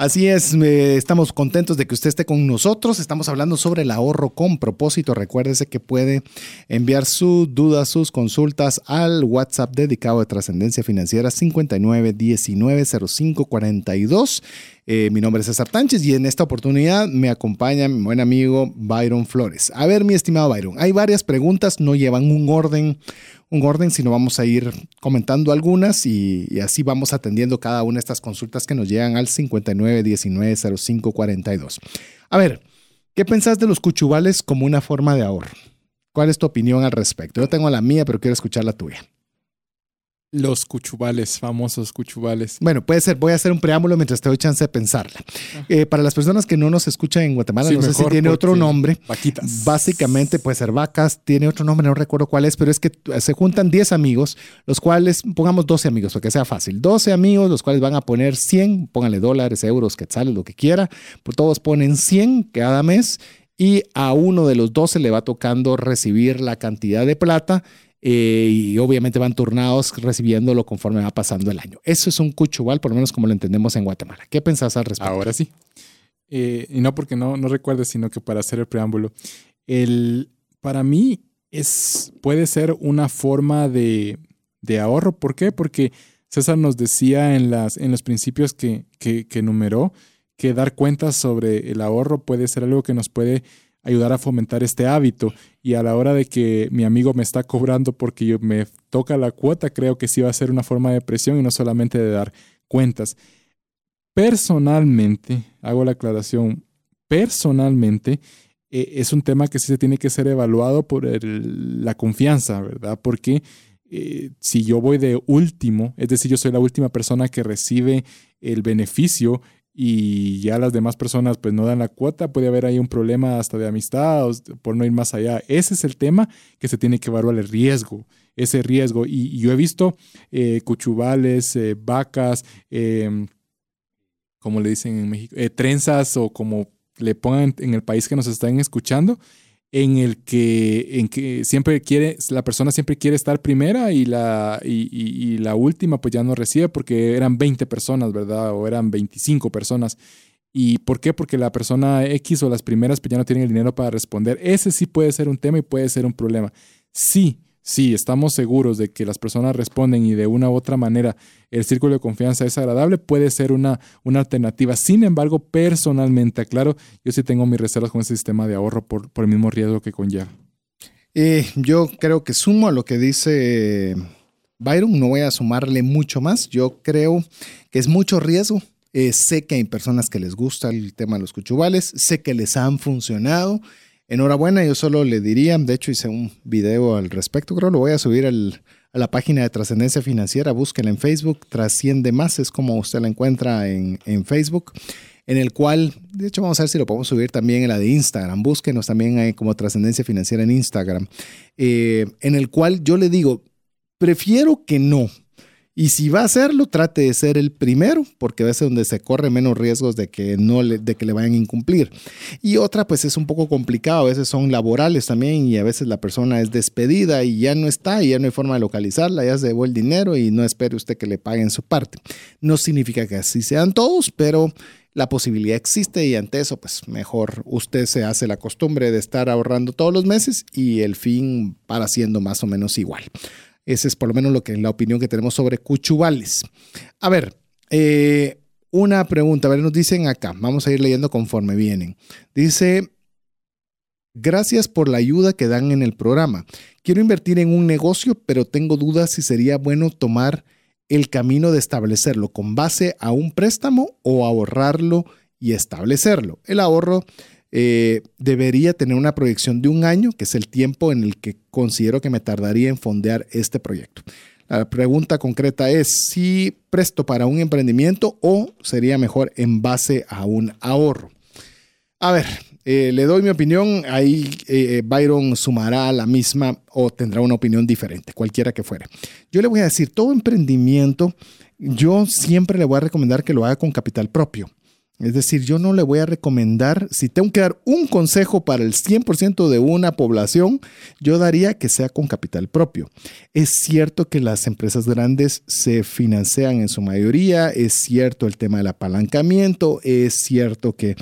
Así es, estamos contentos de que usted esté con nosotros. Estamos hablando sobre el ahorro con propósito. Recuérdese que puede enviar sus dudas, sus consultas al WhatsApp dedicado de trascendencia financiera 59 19 05 42. mi nombre es César Tánchez y en esta oportunidad me acompaña mi buen amigo Byron Flores. A ver, mi estimado Byron, hay varias preguntas, no llevan un orden un orden, sino vamos a ir comentando algunas y, así vamos atendiendo cada una de estas consultas que nos llegan al 59190542. A ver, ¿qué pensás de los cuchubales como una forma de ahorro? ¿Cuál es tu opinión al respecto? Yo tengo la mía, pero quiero escuchar la tuya. Los cuchubales, famosos cuchubales. Bueno, puede ser. Voy a hacer un preámbulo mientras te doy chance de pensarla. Eh, para las personas que no nos escuchan en Guatemala, no sé si tiene otro nombre. Vaquitas. Básicamente puede ser vacas, tiene otro nombre, no recuerdo cuál es, pero es que se juntan 10 amigos, los cuales, pongamos 12 amigos, para que sea fácil. 12 amigos, los cuales van a poner 100, pónganle dólares, euros, quetzales, lo que quiera. Pues todos ponen 100 cada mes y a uno de los 12 le va tocando recibir la cantidad de plata eh, y obviamente van turnados recibiéndolo conforme va pasando el año. Eso es un cuchubal, por lo menos como lo entendemos en Guatemala. ¿Qué pensás al respecto? Ahora sí. Eh, y no porque no, no recuerdes, sino que para hacer el preámbulo. El, para mí es, puede ser una forma de, de ahorro. ¿Por qué? Porque César nos decía en, las, en los principios que, que, que numeró que dar cuentas sobre el ahorro puede ser algo que nos puede ayudar a fomentar este hábito. Y a la hora de que mi amigo me está cobrando porque yo me toca la cuota, creo que sí va a ser una forma de presión y no solamente de dar cuentas. Personalmente, hago la aclaración, personalmente eh, es un tema que sí se tiene que ser evaluado por la confianza, ¿verdad? Porque eh, si yo voy de último, es decir, yo soy la última persona que recibe el beneficio, y ya las demás personas pues no dan la cuota, puede haber ahí un problema hasta de amistad por no ir más allá. Ese es el tema que se tiene que evaluar el riesgo, ese riesgo. Y, yo he visto eh, cuchubales, eh, vacas, em, como le dicen en México, eh, trenzas o como le pongan en el país que nos están escuchando, en el que, en que siempre quiere, la persona siempre quiere estar primera y la, y, la última pues ya no recibe porque eran 20 personas, ¿verdad? O eran 25 personas. ¿Y por qué? Porque la persona X o las primeras pues ya no tienen el dinero para responder. Ese sí puede ser un tema y puede ser un problema. Sí, sí, estamos seguros de que las personas responden y de una u otra manera el círculo de confianza es agradable, puede ser una, una alternativa. Sin embargo, personalmente, aclaro, yo sí tengo mis reservas con ese sistema de ahorro por, por el mismo riesgo que conlleva. Eh, yo creo que sumo a lo que dice Byron, no voy a sumarle mucho más. Yo creo que es mucho riesgo eh, sé que hay personas que les gusta el tema de los cuchubales, sé que les han funcionado. Enhorabuena, yo solo le diría, de hecho hice un video al respecto, creo lo voy a subir a la página de Trascendencia Financiera, búsquenla en Facebook, Trasciende Más, es como usted la encuentra en, Facebook, en el cual, de hecho vamos a ver si lo podemos subir también en la de Instagram, búsquenos también como Trascendencia Financiera en Instagram, eh, en el cual yo le digo, prefiero que no, y si va a hacerlo, trate de ser el primero, porque a veces donde se corre menos riesgos de que, no le, de que le vayan a incumplir. Y otra, pues es un poco complicado, a veces son laborales también y a veces la persona es despedida y ya no está y ya no hay forma de localizarla, ya se llevó el dinero y no espere usted que le paguen su parte. No significa que así sean todos, pero la posibilidad existe y ante eso, pues mejor usted se hace la costumbre de estar ahorrando todos los meses y el fin para siendo más o menos igual. Esa es por lo menos lo que, la opinión que tenemos sobre Cuchubales. A ver, eh, una pregunta, a ver, nos dicen acá, vamos a ir leyendo conforme vienen. Dice, gracias por la ayuda que dan en el programa. Quiero invertir en un negocio, pero tengo dudas si sería bueno tomar el camino de establecerlo con base a un préstamo o ahorrarlo y establecerlo. El ahorro eh, debería tener una proyección de un año, que es el tiempo en el que considero que me tardaría en fondear este proyecto. La pregunta concreta es si presto para un emprendimiento o sería mejor en base a un ahorro. A ver, eh, le doy mi opinión, ahí eh, Byron sumará la misma o tendrá una opinión diferente, cualquiera que fuera. Yo le voy a decir, todo emprendimiento, yo siempre le voy a recomendar que lo haga con capital propio. Es decir, yo no le voy a recomendar, si tengo que dar un consejo para el 100% de una población, yo daría que sea con capital propio. Es cierto que las empresas grandes se financian en su mayoría, es cierto el tema del apalancamiento, es cierto que,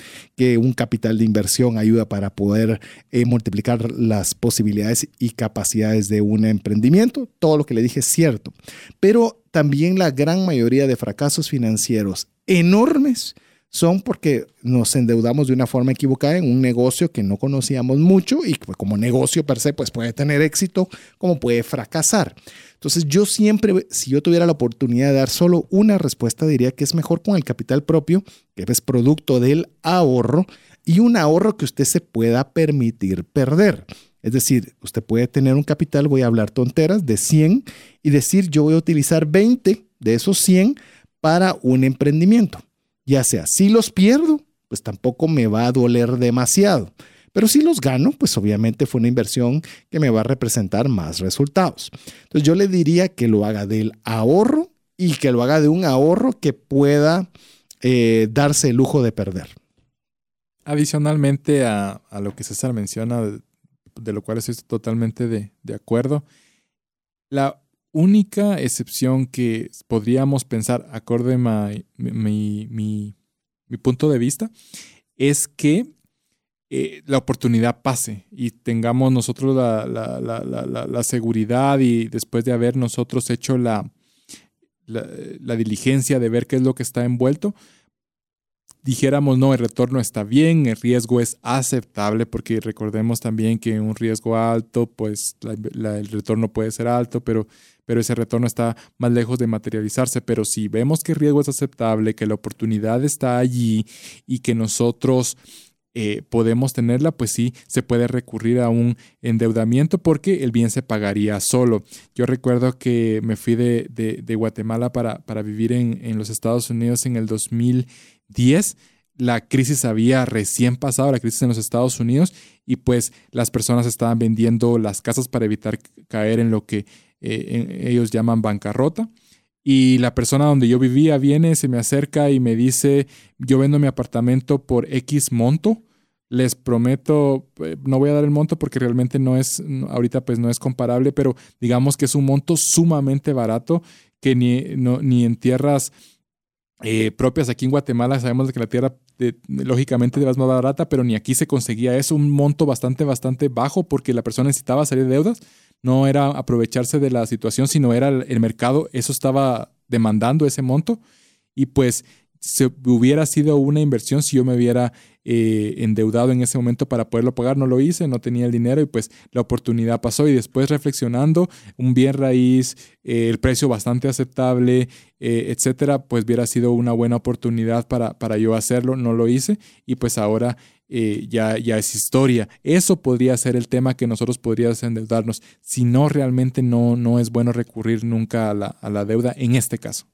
un capital de inversión ayuda para poder eh, multiplicar las posibilidades y capacidades de un emprendimiento. Todo lo que le dije es cierto. Pero también la gran mayoría de fracasos financieros enormes, son porque nos endeudamos de una forma equivocada en un negocio que no conocíamos mucho y como negocio per se pues puede tener éxito como puede fracasar. Entonces yo siempre, si yo tuviera la oportunidad de dar solo una respuesta, diría que es mejor con el capital propio, que es producto del ahorro y un ahorro que usted se pueda permitir perder. Es decir, usted puede tener un capital, voy a hablar tonteras, de 100 y decir yo voy a utilizar 20 de esos 100 para un emprendimiento ya sea si los pierdo, pues tampoco me va a doler demasiado. Pero si los gano, pues obviamente fue una inversión que me va a representar más resultados. Entonces yo le diría que lo haga del ahorro y que lo haga de un ahorro que pueda eh, darse el lujo de perder. Adicionalmente a, lo que César menciona, de, lo cual estoy totalmente de, de acuerdo, la única excepción que podríamos pensar, acorde a mi, punto de vista, es que eh, la oportunidad pase y tengamos nosotros la, seguridad y después de haber nosotros hecho la, la, diligencia de ver qué es lo que está envuelto, dijéramos, no, el retorno está bien, el riesgo es aceptable, porque recordemos también que un riesgo alto, pues el retorno puede ser alto, pero pero ese retorno está más lejos de materializarse. Pero si vemos que el riesgo es aceptable, que la oportunidad está allí y que nosotros eh, podemos tenerla, pues sí, se puede recurrir a un endeudamiento porque el bien se pagaría solo. Yo recuerdo que me fui de, Guatemala para, para vivir en, en los Estados Unidos en el 2010 la crisis había recién pasado, la crisis en los Estados Unidos, y pues las personas estaban vendiendo las casas para evitar caer en lo que eh, ellos llaman bancarrota. Y la persona donde yo vivía viene, se me acerca y me dice, yo vendo mi apartamento por X monto, Les prometo, eh, no voy a dar el monto porque realmente no es, ahorita pues no es comparable, pero digamos que es un monto sumamente barato que ni, ni en tierras eh, propias aquí en Guatemala sabemos que la tierra lógicamente es más barata, pero ni aquí se conseguía eso, un monto bastante, bastante bajo porque la persona necesitaba salir de deudas, no era aprovecharse de la situación, sino era el mercado, eso estaba demandando ese monto. Y pues se hubiera sido una inversión si yo me hubiera eh, endeudado en ese momento para poderlo pagar. No lo hice, no tenía el dinero y pues la oportunidad pasó. Y después reflexionando, un bien raíz, eh, el precio bastante aceptable, eh, etcétera, pues hubiera sido una buena oportunidad para, para yo hacerlo. No lo hice y pues ahora ya, ya es historia. Eso podría ser el tema que nosotros podríamos endeudarnos. Si no, realmente no, no es bueno recurrir nunca a la, a la deuda en este caso.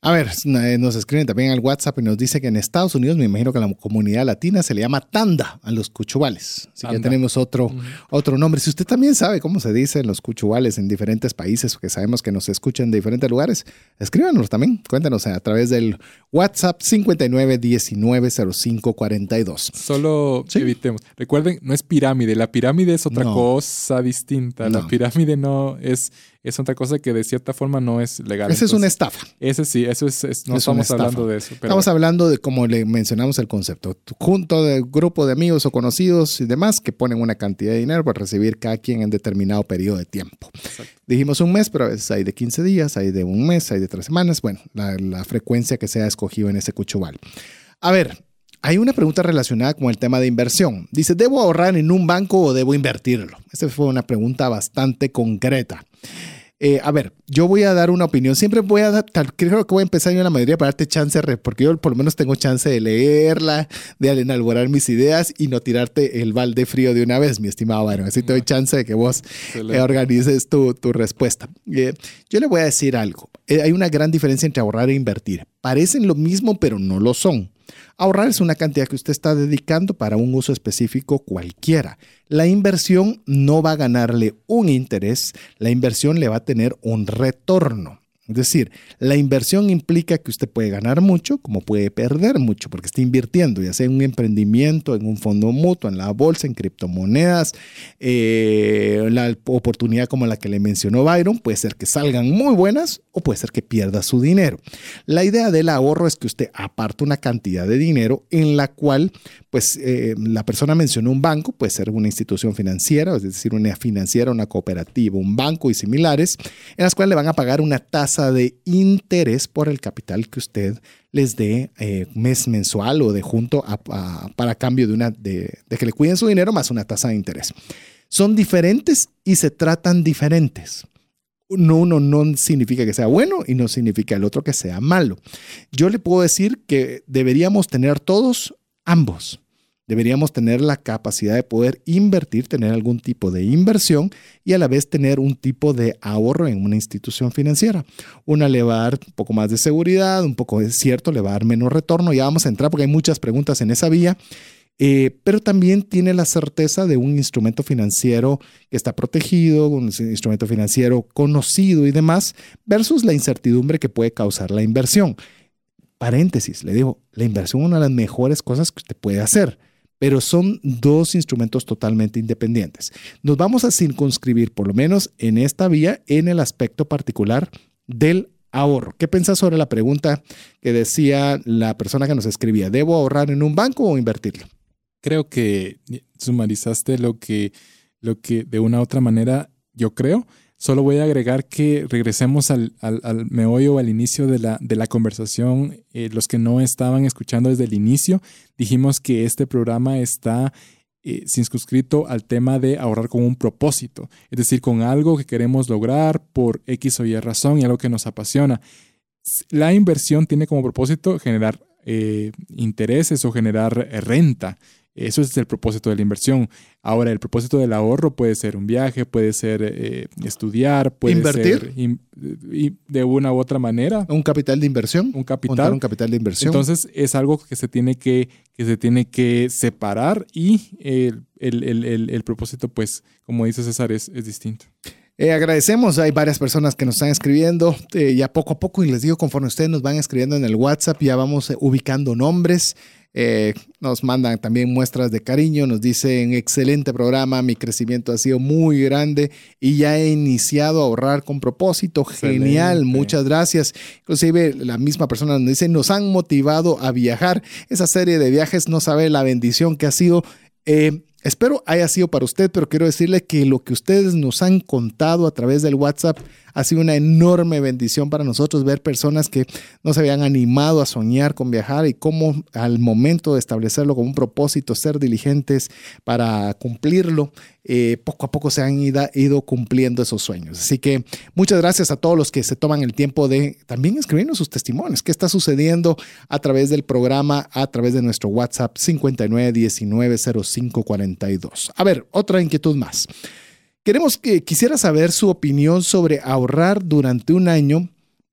A ver, eh, nos escriben también al WhatsApp y nos dice que en Estados Unidos, me imagino que la comunidad latina se le llama tanda a los cuchubales. Así que tenemos otro, otro nombre. Si usted también sabe cómo se dicen los cuchubales en diferentes países, que sabemos que nos escuchan de diferentes lugares, escríbanos también. Cuéntanos a través del WhatsApp 59190542. Solo evitemos. Recuerden, no es pirámide. La pirámide es otra cosa distinta. La pirámide no es es otra cosa que de cierta forma no es legal. Esa es una estafa. Ese sí, eso es, no estamos hablando de eso. Estamos hablando de como le mencionamos el concepto, junto de grupo de amigos o conocidos y demás que ponen una cantidad de dinero para recibir cada quien en determinado periodo de tiempo. Dijimos un mes, pero a veces hay de 15 días, hay de un mes, hay de tres semanas, bueno, la, la frecuencia que se ha escogido en ese cuchubal. A ver, hay una pregunta relacionada con el tema de inversión. Dice, ¿debo ahorrar en un banco o debo invertirlo? Esa fue una pregunta bastante concreta. Eh, a ver, yo voy a dar una opinión. Siempre voy a dar, creo que voy a empezar yo en la mayoría para darte chance, porque yo por lo menos tengo chance de leerla, de elaborar mis ideas y no tirarte el balde frío de una vez, mi estimado Byron. Así te doy chance de que vos eh, organices tu, tu respuesta. Eh, yo le voy a decir algo. hay una gran diferencia entre ahorrar e invertir. Parecen lo mismo, pero no lo son. Ahorrar es una cantidad que usted está dedicando para un uso específico cualquiera. La inversión no va a ganarle un interés, la inversión le va a tener un retorno. Es decir, la inversión implica que usted puede ganar mucho, como puede perder mucho, porque está invirtiendo, ya sea en un emprendimiento, en un fondo mutuo, en la bolsa, en criptomonedas. Eh, la oportunidad como la que le mencionó Byron puede ser que salgan muy buenas o puede ser que pierda su dinero. La idea del ahorro es que usted aparte una cantidad de dinero en la cual, pues, eh, la persona mencionó un banco, puede ser una institución financiera, es decir, una financiera, una cooperativa, un banco y similares, en las cuales le van a pagar una tasa de interés por el capital que usted les dé eh, mes mensual o de junto para cambio de, una, de, que le cuiden su dinero más una tasa de interés. Son diferentes y se tratan diferentes. uno no significa que sea bueno y no significa el otro que sea malo. Yo le puedo decir que deberíamos tener todos ambos. Deberíamos tener la capacidad de poder invertir, tener algún tipo de inversión y a la vez tener un tipo de ahorro en una institución financiera. Una le va a dar un poco más de seguridad, un poco es cierto, le va a dar menos retorno. Ya vamos a entrar porque hay muchas preguntas en esa vía. Eh, pero también tiene la certeza de un instrumento financiero que está protegido, un instrumento financiero conocido y demás, versus la incertidumbre que puede causar la inversión. Paréntesis, le digo, la inversión es una de las mejores cosas que usted puede hacer pero son dos instrumentos totalmente independientes. Nos vamos a circunscribir, por lo menos en esta vía, en el aspecto particular del ahorro. ¿Qué piensas sobre la pregunta que decía la persona que nos escribía? ¿Debo ahorrar en un banco o invertirlo? Creo que sumarizaste lo que, lo que de una u otra manera yo creo. Solo voy a agregar que regresemos al, al, meollo, al inicio de la, de la conversación. Eh, los que no estaban escuchando desde el inicio, dijimos que este programa está eh, circunscrito al tema de ahorrar con un propósito, es decir, con algo que queremos lograr por X o Y razón y algo que nos apasiona. La inversión tiene como propósito generar eh, intereses o generar renta. Eso es el propósito de la inversión. Ahora, el propósito del ahorro puede ser un viaje, puede ser eh, estudiar, puede ¿Invertir? ser de una u otra manera. Un capital de inversión. Un capital. un capital de inversión. Entonces, es algo que se tiene que, que, se tiene que separar y el, el, el, propósito, pues, como dice César, es, es distinto. Eh, agradecemos, hay varias personas que nos están escribiendo, eh, ya poco a poco, y les digo, conforme ustedes nos van escribiendo en el WhatsApp, ya vamos ubicando nombres Eh, nos mandan también muestras de cariño, nos dicen excelente programa, mi crecimiento ha sido muy grande y ya he iniciado a ahorrar con propósito. Genial, muchas gracias. Inclusive la misma persona nos dice, nos han motivado a viajar. Esa serie de viajes no sabe la bendición que ha sido. Eh, Espero haya sido para usted, pero quiero decirle que lo que ustedes nos han contado a través del WhatsApp ha sido una enorme bendición para nosotros ver personas que no se habían animado a soñar con viajar y cómo al momento de establecerlo como un propósito, ser diligentes para cumplirlo, eh, poco a poco se han ido, cumpliendo esos sueños. Así que muchas gracias a todos los que se toman el tiempo de también escribirnos sus testimonios, qué está sucediendo a través del programa, a través de nuestro WhatsApp 59190542. A ver, otra inquietud más. Queremos que quisiera saber su opinión sobre ahorrar durante un año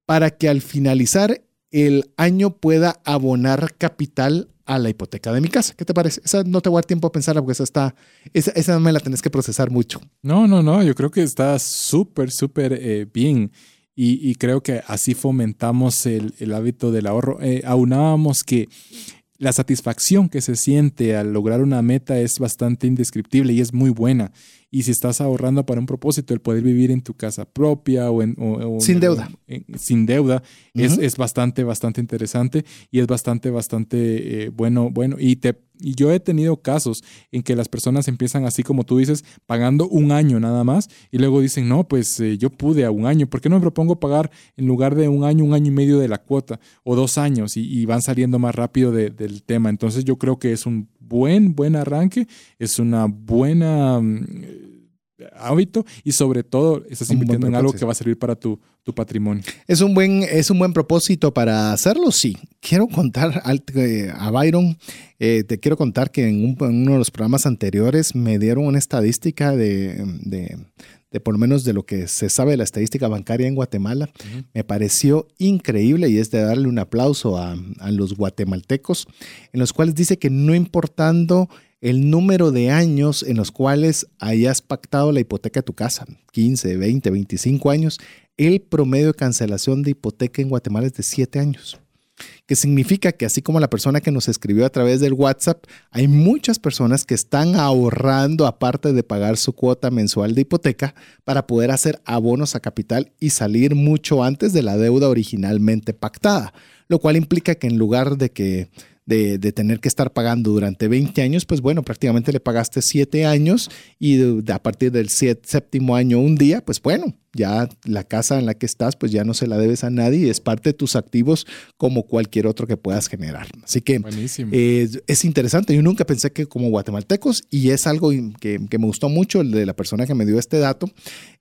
para que al finalizar el año pueda abonar capital a la hipoteca de mi casa. ¿Qué te parece? Esa no te voy a dar tiempo a pensar porque esa está, esa, esa me la tenés que procesar mucho. No, no, no, yo creo que está súper, súper eh, bien. Y, creo que así fomentamos el, hábito del ahorro. Eh, aunábamos que la satisfacción que se siente al lograr una meta es bastante indescriptible y es muy buena. Y si estás ahorrando para un propósito, el poder vivir en tu casa propia o en... sin deuda. sin deuda, es, es, bastante, bastante interesante y es bastante, bastante eh, bueno, bueno. Y, te, y yo he tenido casos en que las personas empiezan así como tú dices, pagando un año nada más y luego dicen, no, pues eh, yo pude a un año, ¿por qué no me propongo pagar en lugar de un año, un año y medio de la cuota o dos años y, van saliendo más rápido del tema? Entonces yo creo que es un buen, buen arranque, es una buena mm, hábito y sobre todo estás invirtiendo en algo que va a servir para tu, tu, patrimonio. Es un, buen, es un buen propósito para hacerlo, sí. Quiero contar eh, a Byron, eh, te quiero contar que en, uno de los programas anteriores me dieron una estadística de, de, por lo menos de lo que se sabe de la estadística bancaria en Guatemala. Me pareció increíble y es de darle un aplauso a, a los guatemaltecos, en los cuales dice que no importando el número de años en los cuales hayas pactado la hipoteca de tu casa, 15, 20, 25 años, el promedio de cancelación de hipoteca en Guatemala es de 7 años. Que significa que así como la persona que nos escribió a través del WhatsApp, hay muchas personas que están ahorrando aparte de pagar su cuota mensual de hipoteca para poder hacer abonos a capital y salir mucho antes de la deuda originalmente pactada, lo cual implica que en lugar de que de, tener que estar pagando durante 20 años, pues bueno, prácticamente le pagaste 7 años y a partir del séptimo año un día, pues bueno, ya la casa en la que estás, pues ya no se la debes a nadie y es parte de tus activos como cualquier otro que puedas generar. Así que eh, es interesante. Yo nunca pensé que como guatemaltecos, y es algo que, me gustó mucho, el de la persona que me dio este dato,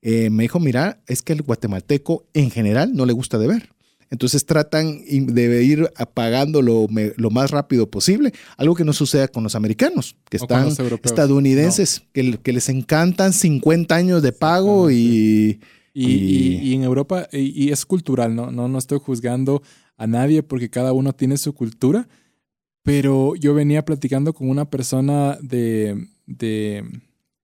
eh, me dijo, mira, es que el guatemalteco en general no le gusta deber. Entonces tratan de ir apagando lo, más rápido posible, algo que no suceda con los americanos, que están estadounidenses, que, les encantan 50 años de pago y, y, en Europa, y, es cultural, ¿no? ¿no? No estoy juzgando a nadie porque cada uno tiene su cultura, pero yo venía platicando con una persona de, de,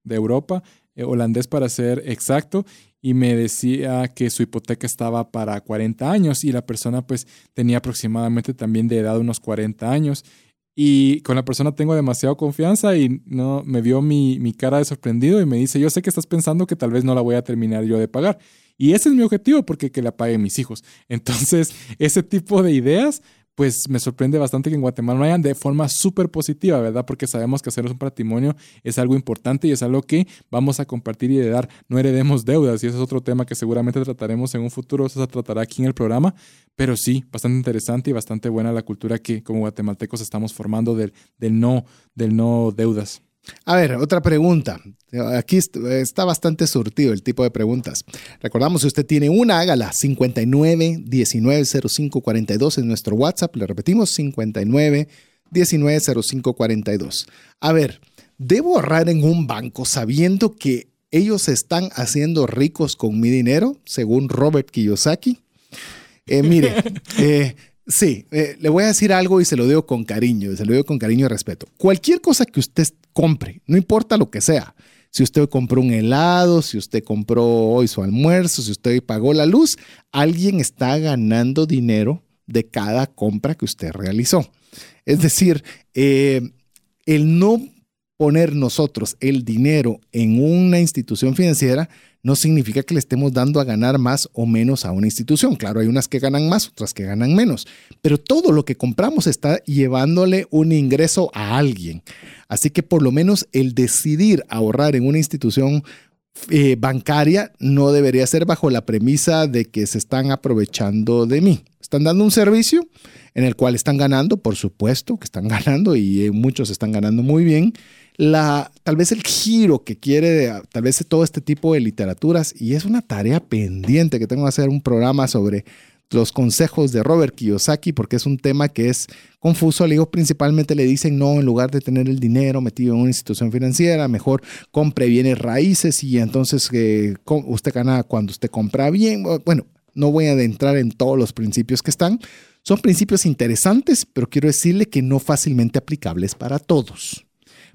de Europa, eh, holandés para ser exacto, y me decía que su hipoteca estaba para 40 años y la persona pues tenía aproximadamente también de edad unos 40 años. Y con la persona tengo demasiada confianza y no me vio mi, mi cara de sorprendido y me dice, yo sé que estás pensando que tal vez no la voy a terminar yo de pagar. Y ese es mi objetivo porque que la paguen mis hijos. Entonces, ese tipo de ideas pues me sorprende bastante que en Guatemala no hayan de forma súper positiva, ¿verdad? Porque sabemos que hacernos un patrimonio es algo importante y es algo que vamos a compartir y de dar. No heredemos deudas y ese es otro tema que seguramente trataremos en un futuro, eso se tratará aquí en el programa, pero sí, bastante interesante y bastante buena la cultura que como guatemaltecos estamos formando del, del no, del no deudas. A ver, otra pregunta. Aquí está bastante surtido el tipo de preguntas. Recordamos, si usted tiene una, hágala 59 19 05 42 en nuestro WhatsApp. Le repetimos 59 19 05 42. A ver, ¿debo ahorrar en un banco sabiendo que ellos están haciendo ricos con mi dinero, según Robert Kiyosaki? Eh, mire, eh, Sí, eh, le voy a decir algo y se lo digo con cariño, se lo digo con cariño y respeto. Cualquier cosa que usted compre, no importa lo que sea, si usted compró un helado, si usted compró hoy su almuerzo, si usted pagó la luz, alguien está ganando dinero de cada compra que usted realizó. Es decir, eh, el no poner nosotros el dinero en una institución financiera no significa que le estemos dando a ganar más o menos a una institución. Claro, hay unas que ganan más, otras que ganan menos, pero todo lo que compramos está llevándole un ingreso a alguien. Así que por lo menos el decidir ahorrar en una institución eh, bancaria no debería ser bajo la premisa de que se están aprovechando de mí. Están dando un servicio en el cual están ganando, por supuesto que están ganando y eh, muchos están ganando muy bien. La, tal vez el giro que quiere, tal vez todo este tipo de literaturas, y es una tarea pendiente que tengo que hacer un programa sobre los consejos de Robert Kiyosaki, porque es un tema que es confuso. Le digo, principalmente le dicen, no, en lugar de tener el dinero metido en una institución financiera, mejor compre bienes raíces y entonces eh, usted gana cuando usted compra bien. Bueno, no voy a adentrar en todos los principios que están. Son principios interesantes, pero quiero decirle que no fácilmente aplicables para todos.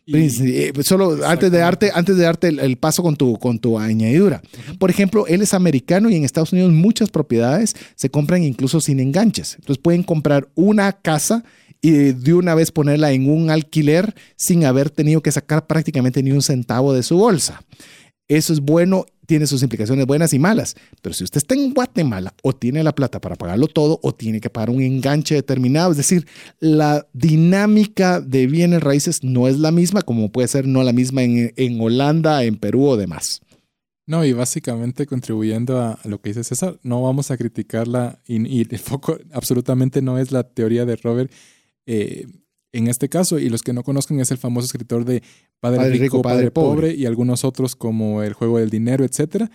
Eh, solo antes de darte, antes de darte el, paso con tu, con tu añadidura. Por ejemplo, él es americano y en Estados Unidos muchas propiedades se compran incluso sin enganches. Entonces pueden comprar una casa y de una vez ponerla en un alquiler sin haber tenido que sacar prácticamente ni un centavo de su bolsa. Eso es bueno tiene sus implicaciones buenas y malas. Pero si usted está en Guatemala o tiene la plata para pagarlo todo o tiene que pagar un enganche determinado, es decir, la dinámica de bienes raíces no es la misma como puede ser no la misma en, Holanda, en Perú o demás. No, y básicamente contribuyendo a, lo que dice César, no vamos a criticarla y, el foco absolutamente no es la teoría de Robert. Eh, en este caso, y los que no conozcan, es el famoso escritor de Padre, Rico, Padre, pobre, y algunos otros como El Juego del Dinero, etc.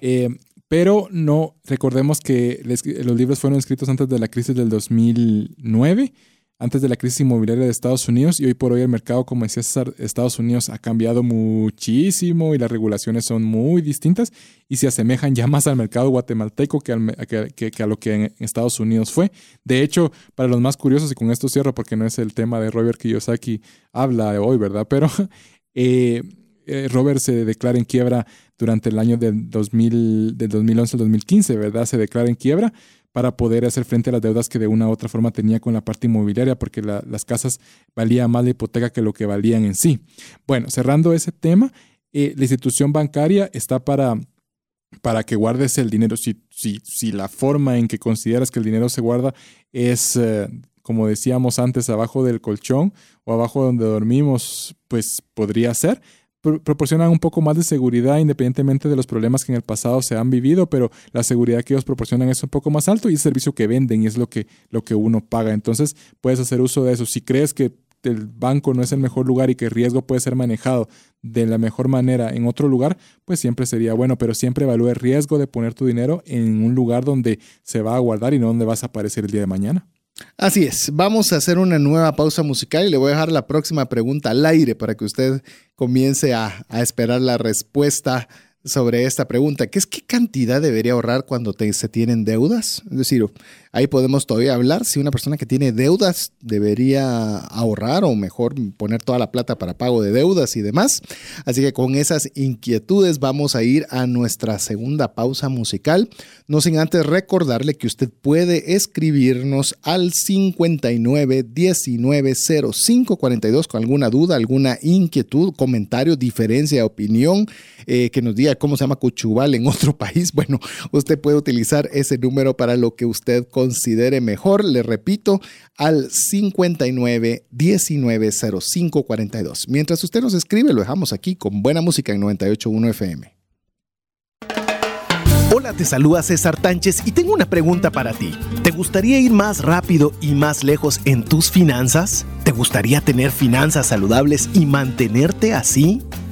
Eh, pero no, recordemos que los libros fueron escritos antes de la crisis del 2009 antes de la crisis inmobiliaria de Estados Unidos y hoy por hoy el mercado, como decía César, Estados Unidos ha cambiado muchísimo y las regulaciones son muy distintas y se asemejan ya más al mercado guatemalteco que, a lo que en Estados Unidos fue. De hecho, para los más curiosos, y con esto cierro porque no es el tema de Robert Kiyosaki habla hoy, ¿verdad? Pero eh, eh, Robert se declara en quiebra durante el año del, 2000, del 2011 al 2015, ¿verdad? Se declara en quiebra para poder hacer frente a las deudas que de una u otra forma tenía con la parte inmobiliaria, porque las casas valían más la hipoteca que lo que valían en sí. Bueno, cerrando ese tema, eh, la institución bancaria está para, para que guardes el dinero. Si, si, si, la forma en que consideras que el dinero se guarda es, eh, como decíamos antes, abajo del colchón o abajo donde dormimos, pues podría ser proporcionan un poco más de seguridad independientemente de los problemas que en el pasado se han vivido, pero la seguridad que ellos proporcionan es un poco más alto y el servicio que venden y es lo que, lo que uno paga. Entonces puedes hacer uso de eso. Si crees que el banco no es el mejor lugar y que el riesgo puede ser manejado de la mejor manera en otro lugar, pues siempre sería bueno, pero siempre evalúe el riesgo de poner tu dinero en un lugar donde se va a guardar y no donde vas a aparecer el día de mañana. Así es, vamos a hacer una nueva pausa musical y le voy a dejar la próxima pregunta al aire para que usted comience a, a esperar la respuesta sobre esta pregunta, que es qué cantidad debería ahorrar cuando se tienen deudas. Es decir, ahí podemos todavía hablar si una persona que tiene deudas debería ahorrar o mejor poner toda la plata para pago de deudas y demás. Así que con esas inquietudes vamos a ir a nuestra segunda pausa musical, no sin antes recordarle que usted puede escribirnos al 59 19 05 42 con alguna duda, alguna inquietud, comentario, diferencia, opinión eh, que nos diga cómo se llama Cuchubal en otro país, bueno, usted puede utilizar ese número para lo que usted considere mejor. Le repito, al 59 19 05 42. Mientras usted nos escribe, lo dejamos aquí con buena música en 98.1 FM. Hola, te saluda César Tánchez y tengo una pregunta para ti. ¿Te gustaría ir más rápido y más lejos en tus finanzas? ¿Te gustaría tener finanzas saludables y mantenerte así?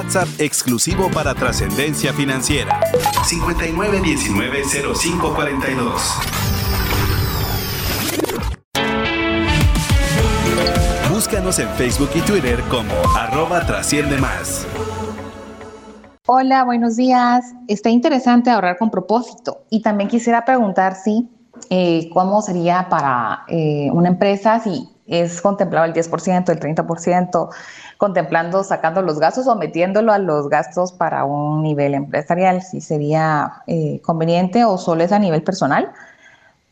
WhatsApp exclusivo para trascendencia financiera. 59190542. Búscanos en Facebook y Twitter como arroba trasciende más. Hola, buenos días. Está interesante ahorrar con propósito. Y también quisiera preguntar si eh, cómo sería para eh, una empresa si es contemplado el 10%, el 30%, contemplando sacando los gastos o metiéndolo a los gastos para un nivel empresarial, si sería eh, conveniente o solo es a nivel personal.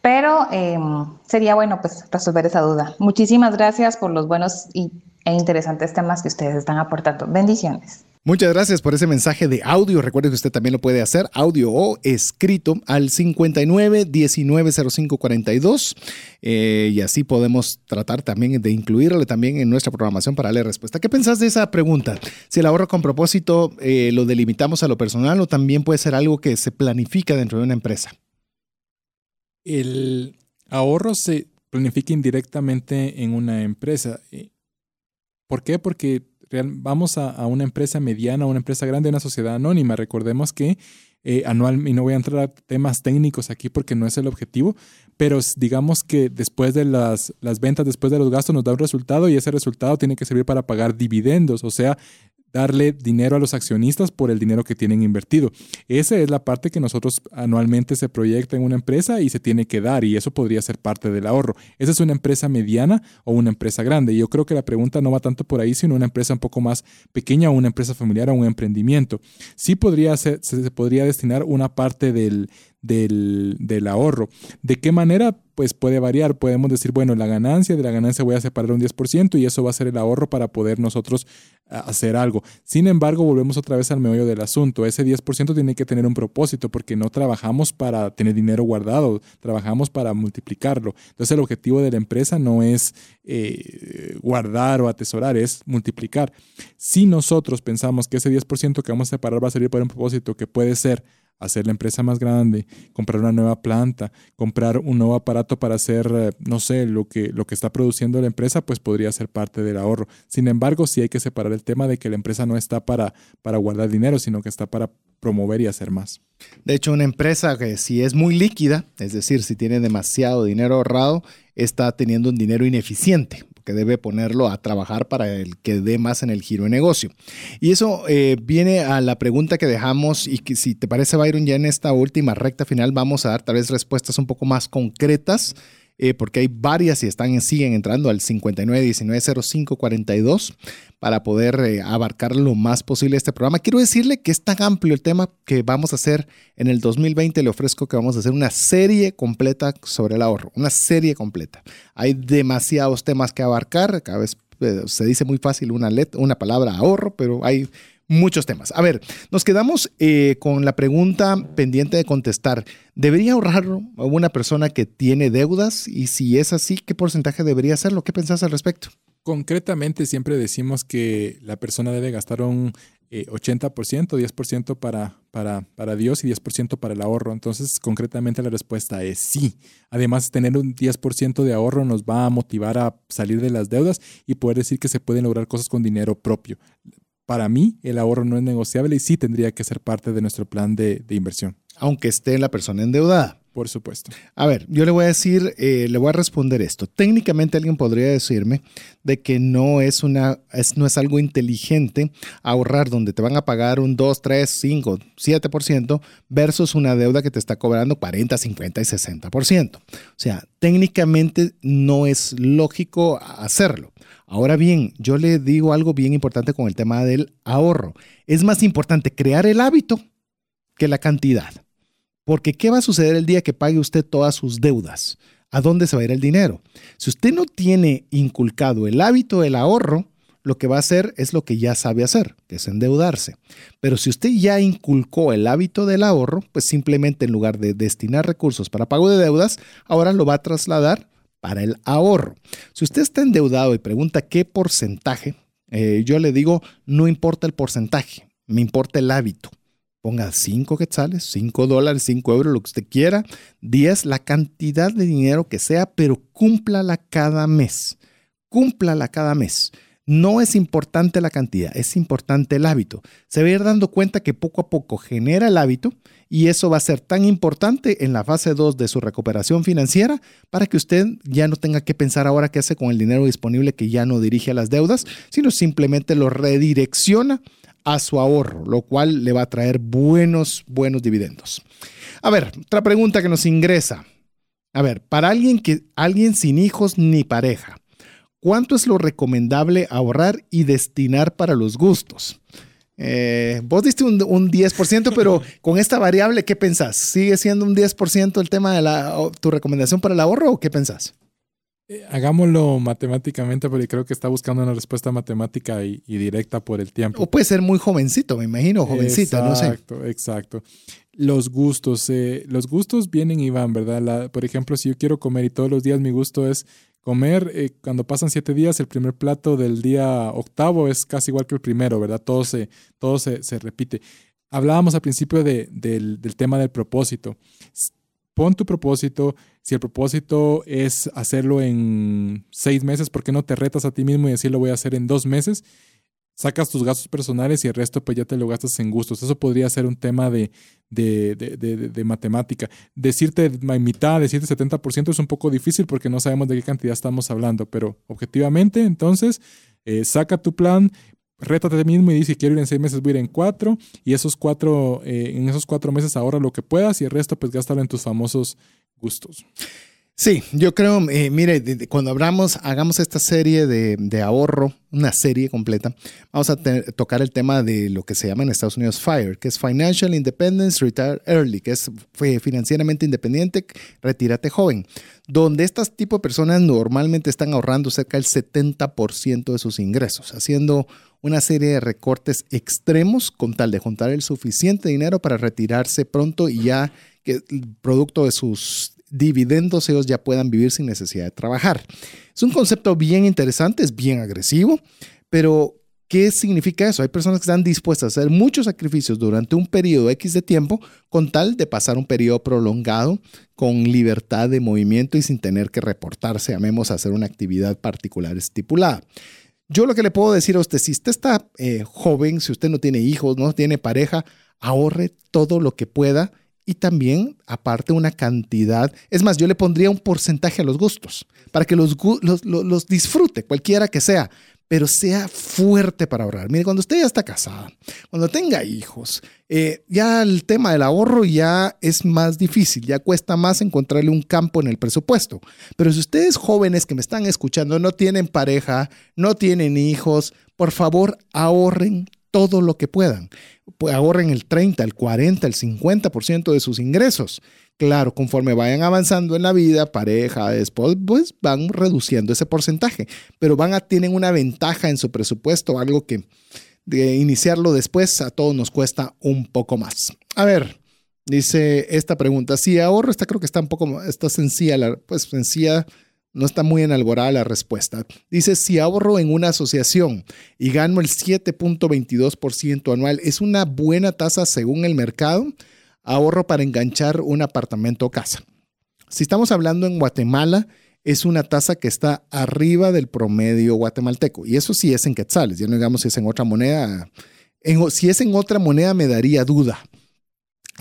Pero em, sería bueno pues resolver esa duda. Muchísimas gracias por los buenos y, e interesantes temas que ustedes están aportando. Bendiciones. Muchas gracias por ese mensaje de audio. Recuerde que usted también lo puede hacer audio o escrito al 59 19 05 42 y así podemos tratar también de incluirlo también en nuestra programación para darle respuesta. ¿Qué pensás de esa pregunta? Si el ahorro con propósito eh, lo delimitamos a lo personal o también puede ser algo que se planifica dentro de una empresa. El ahorro se planifica indirectamente en una empresa. ¿Por qué? Porque vamos a, una empresa mediana, a una empresa grande, una sociedad anónima. Recordemos que eh, y no voy a entrar a temas técnicos aquí porque no es el objetivo, pero digamos que después de las, las ventas, después de los gastos, nos da un resultado y ese resultado tiene que servir para pagar dividendos, o sea, darle dinero a los accionistas por el dinero que tienen invertido. Esa es la parte que nosotros anualmente se proyecta en una empresa y se tiene que dar y eso podría ser parte del ahorro. ¿Esa es una empresa mediana o una empresa grande? Yo creo que la pregunta no va tanto por ahí, sino una empresa un poco más pequeña o una empresa familiar o un emprendimiento. Sí podría ser, se podría destinar una parte del, del, del, ahorro. ¿De qué manera? Pues puede variar. Podemos decir, bueno, la ganancia, de la ganancia voy a separar un 10% y eso va a ser el ahorro para poder nosotros hacer algo. Sin embargo, volvemos otra vez al meollo del asunto. Ese 10% tiene que tener un propósito porque no trabajamos para tener dinero guardado, trabajamos para multiplicarlo. Entonces el objetivo de la empresa no es eh, guardar o atesorar, es multiplicar. Si nosotros pensamos que ese 10% que vamos a separar va a servir para un propósito que puede ser hacer la empresa más grande, comprar una nueva planta, comprar un nuevo aparato para hacer, eh, no sé, lo que, lo que está produciendo la empresa, pues podría ser parte del ahorro. Sin embargo, sí hay que separar el tema de que la empresa no está para, para guardar dinero, sino que está para promover y hacer más. De hecho, una empresa que si es muy líquida, es decir, si tiene demasiado dinero ahorrado, está teniendo un dinero ineficiente que debe ponerlo a trabajar para el que dé más en el giro de negocio. Y eso eh, viene a la pregunta que dejamos y que si te parece, Byron, ya en esta última recta final vamos a dar tal vez respuestas un poco más concretas eh, porque hay varias y están, siguen entrando al 59190542 para poder eh, abarcar lo más posible este programa. Quiero decirle que es tan amplio el tema que vamos a hacer en el 2020. Le ofrezco que vamos a hacer una serie completa sobre el ahorro, una serie completa. Hay demasiados temas que abarcar, cada vez eh, se dice muy fácil una, una palabra ahorro, pero hay muchos temas. A ver, nos quedamos eh, con la pregunta pendiente de contestar. ¿Debería ahorrar una persona que tiene deudas? Y si es así, ¿qué porcentaje debería hacerlo? ¿Qué pensás al respecto? Concretamente, siempre decimos que la persona debe gastar un 80%, 10% para, para, para Dios y 10% para el ahorro. Entonces, concretamente la respuesta es sí. Además, tener un 10% de ahorro nos va a motivar a salir de las deudas y poder decir que se pueden lograr cosas con dinero propio para mí el ahorro no es negociable y sí tendría que ser parte de nuestro plan de, inversión. Aunque esté la persona endeudada. Por supuesto. A ver, yo le voy a decir, eh, le voy a responder esto. Técnicamente alguien podría decirme de que no es, una, es, no es algo inteligente ahorrar donde te van a pagar un 2, 3, 5, 7% versus una deuda que te está cobrando 40, 50 y 60%. O sea, técnicamente no es lógico hacerlo. Ahora bien, yo le digo algo bien importante con el tema del ahorro. Es más importante crear el hábito que la cantidad. Porque ¿qué va a suceder el día que pague usted todas sus deudas? ¿A dónde se va a ir el dinero? Si usted no tiene inculcado el hábito del ahorro, lo que va a hacer es lo que ya sabe hacer, que es endeudarse. Pero si usted ya inculcó el hábito del ahorro, pues simplemente en lugar de destinar recursos para pago de deudas, ahora lo va a trasladar para el ahorro. Si usted está endeudado y pregunta qué porcentaje, eh, yo le digo, no importa el porcentaje, me importa el hábito ponga 5 quetzales, 5 dólares, 5 euros, lo que usted quiera, 10, la cantidad de dinero que sea, pero cúmplala cada mes. Cúmplala cada mes. No es importante la cantidad, es importante el hábito. Se va a ir dando cuenta que poco a poco genera el hábito y eso va a ser tan importante en la fase 2 de su recuperación financiera para que usted ya no tenga que pensar ahora qué hace con el dinero disponible que ya no dirige a las deudas, sino simplemente lo redirecciona a su ahorro, lo cual le va a traer buenos, buenos dividendos. A ver, otra pregunta que nos ingresa. A ver, para alguien que alguien sin hijos ni pareja, ¿cuánto es lo recomendable ahorrar y destinar para los gustos? Eh, vos diste un, 10%, pero con esta variable, ¿qué pensás? ¿Sigue siendo un 10% el tema de la, tu recomendación para el ahorro o qué pensás? Eh, hagámoslo matemáticamente, porque creo que está buscando una respuesta matemática y, directa por el tiempo. O puede ser muy jovencito, me imagino, jovencita, no sé. Exacto, exacto. Los gustos, eh, los gustos vienen y van, ¿verdad? por ejemplo, si yo quiero comer y todos los días mi gusto es comer, eh, cuando pasan siete días, el primer plato del día octavo es casi igual que el primero, ¿verdad? Todo se, todo se, repite. Hablábamos al principio de, del, del tema del propósito pon tu propósito. Si el propósito es hacerlo en seis meses, ¿por qué no te retas a ti mismo y decir lo voy a hacer en dos meses? Sacas tus gastos personales y el resto pues ya te lo gastas en gustos. Eso podría ser un tema de, de, de, matemática. Decirte mitad, decirte 70% es un poco difícil porque no sabemos de qué cantidad estamos hablando, pero objetivamente entonces eh, saca tu plan, rétate mismo y dice, quiero ir en seis meses, voy a ir en cuatro, y esos cuatro, eh, en esos cuatro meses ahorra lo que puedas y el resto pues gástalo en tus famosos gustos. Sí, yo creo, eh, mire, cuando hablamos, hagamos esta serie de, ahorro, una serie completa, vamos a tocar el tema de lo que se llama en Estados Unidos FIRE, que es Financial Independence Retire Early, que es financieramente independiente, retírate joven, donde estas tipo de personas normalmente están ahorrando cerca del 70% de sus ingresos, haciendo una serie de recortes extremos con tal de juntar el suficiente dinero para retirarse pronto y ya que producto de sus dividendos ellos ya puedan vivir sin necesidad de trabajar. Es un concepto bien interesante, es bien agresivo, pero ¿qué significa eso? Hay personas que están dispuestas a hacer muchos sacrificios durante un periodo X de tiempo con tal de pasar un periodo prolongado con libertad de movimiento y sin tener que reportarse, amemos, a hacer una actividad particular estipulada. Yo lo que le puedo decir a usted, si usted está eh, joven, si usted no tiene hijos, no tiene pareja, ahorre todo lo que pueda y también, aparte, una cantidad. Es más, yo le pondría un porcentaje a los gustos para que los, los, disfrute, cualquiera que sea, pero sea fuerte para ahorrar. Mire, cuando usted ya está casada, cuando tenga hijos, eh, ya el tema del ahorro ya es más difícil, ya cuesta más encontrarle un campo en el presupuesto. Pero si ustedes jóvenes que me están escuchando no tienen pareja, no tienen hijos, por favor ahorren todo lo que puedan. Pues ahorren el 30, el 40, el 50% de sus ingresos. Claro, conforme vayan avanzando en la vida, pareja, después, pues van reduciendo ese porcentaje, pero van a tienen una ventaja en su presupuesto, algo que de iniciarlo después a todos nos cuesta un poco más. A ver, dice esta pregunta, si ahorro, esta creo que está un poco, está sencilla, pues sencilla no está muy enalborada la respuesta. Dice, si ahorro en una asociación y gano el 7.22% anual, ¿es una buena tasa según el mercado? Ahorro para enganchar un apartamento o casa. Si estamos hablando en Guatemala, es una tasa que está arriba del promedio guatemalteco. Y eso sí es en quetzales, ya no digamos si es en otra moneda. si es en otra moneda me daría duda.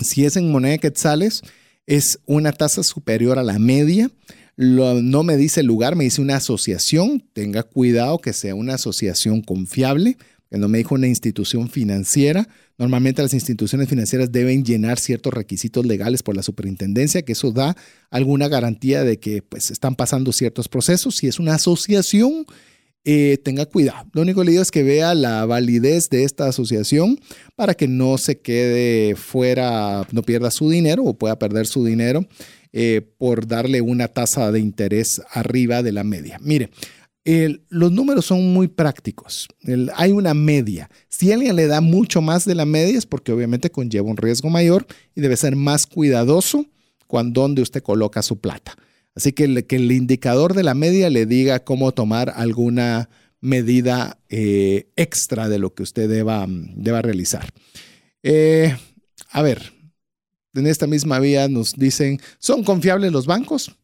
Si es en moneda de quetzales, es una tasa superior a la media. No me dice el lugar, me dice una asociación. Tenga cuidado que sea una asociación confiable, que no me dijo una institución financiera. Normalmente las instituciones financieras deben llenar ciertos requisitos legales por la superintendencia, que eso da alguna garantía de que pues, están pasando ciertos procesos. Si es una asociación, eh, tenga cuidado. Lo único que le digo es que vea la validez de esta asociación para que no se quede fuera, no pierda su dinero o pueda perder su dinero eh, por darle una tasa de interés arriba de la media. Mire, los números son muy prácticos. hay una media. Si alguien le da mucho más de la media es porque obviamente conlleva un riesgo mayor y debe ser más cuidadoso cuando donde usted coloca su plata. Así que, el indicador de la media le diga cómo tomar alguna medida eh, extra de lo que usted deba, deba realizar. Eh, a ver, en esta misma vía nos dicen, ¿son confiables los bancos?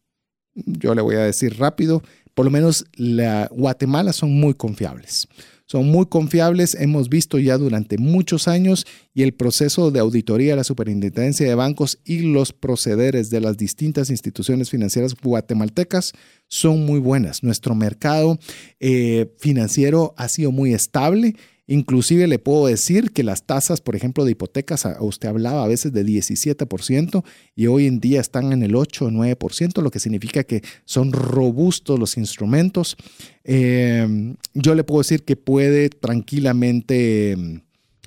Yo le voy a decir rápido, por lo menos la Guatemala son muy confiables son muy confiables, hemos visto ya durante muchos años y el proceso de auditoría de la Superintendencia de Bancos y los procederes de las distintas instituciones financieras guatemaltecas son muy buenas. Nuestro mercado eh, financiero ha sido muy estable Inclusive le puedo decir que las tasas, por ejemplo, de hipotecas, usted hablaba a veces de 17% y hoy en día están en el 8 o 9%, lo que significa que son robustos los instrumentos. Em, yo le puedo decir que puede tranquilamente em,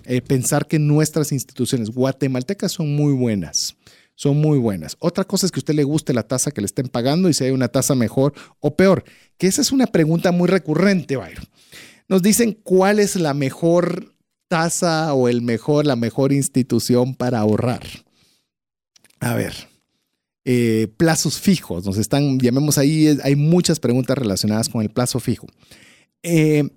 eh, pensar que nuestras instituciones guatemaltecas son muy buenas son muy buenas. Otra cosa es que a usted le guste la tasa que le estén pagando y si hay una tasa mejor o peor, que esa es una pregunta muy recurrente, Byron nos dicen cuál es la mejor tasa o el mejor, la mejor institución para ahorrar. A ver, eh, plazos fijos, nos están, llamemos ahí, hay muchas preguntas relacionadas con el plazo fijo. Eh,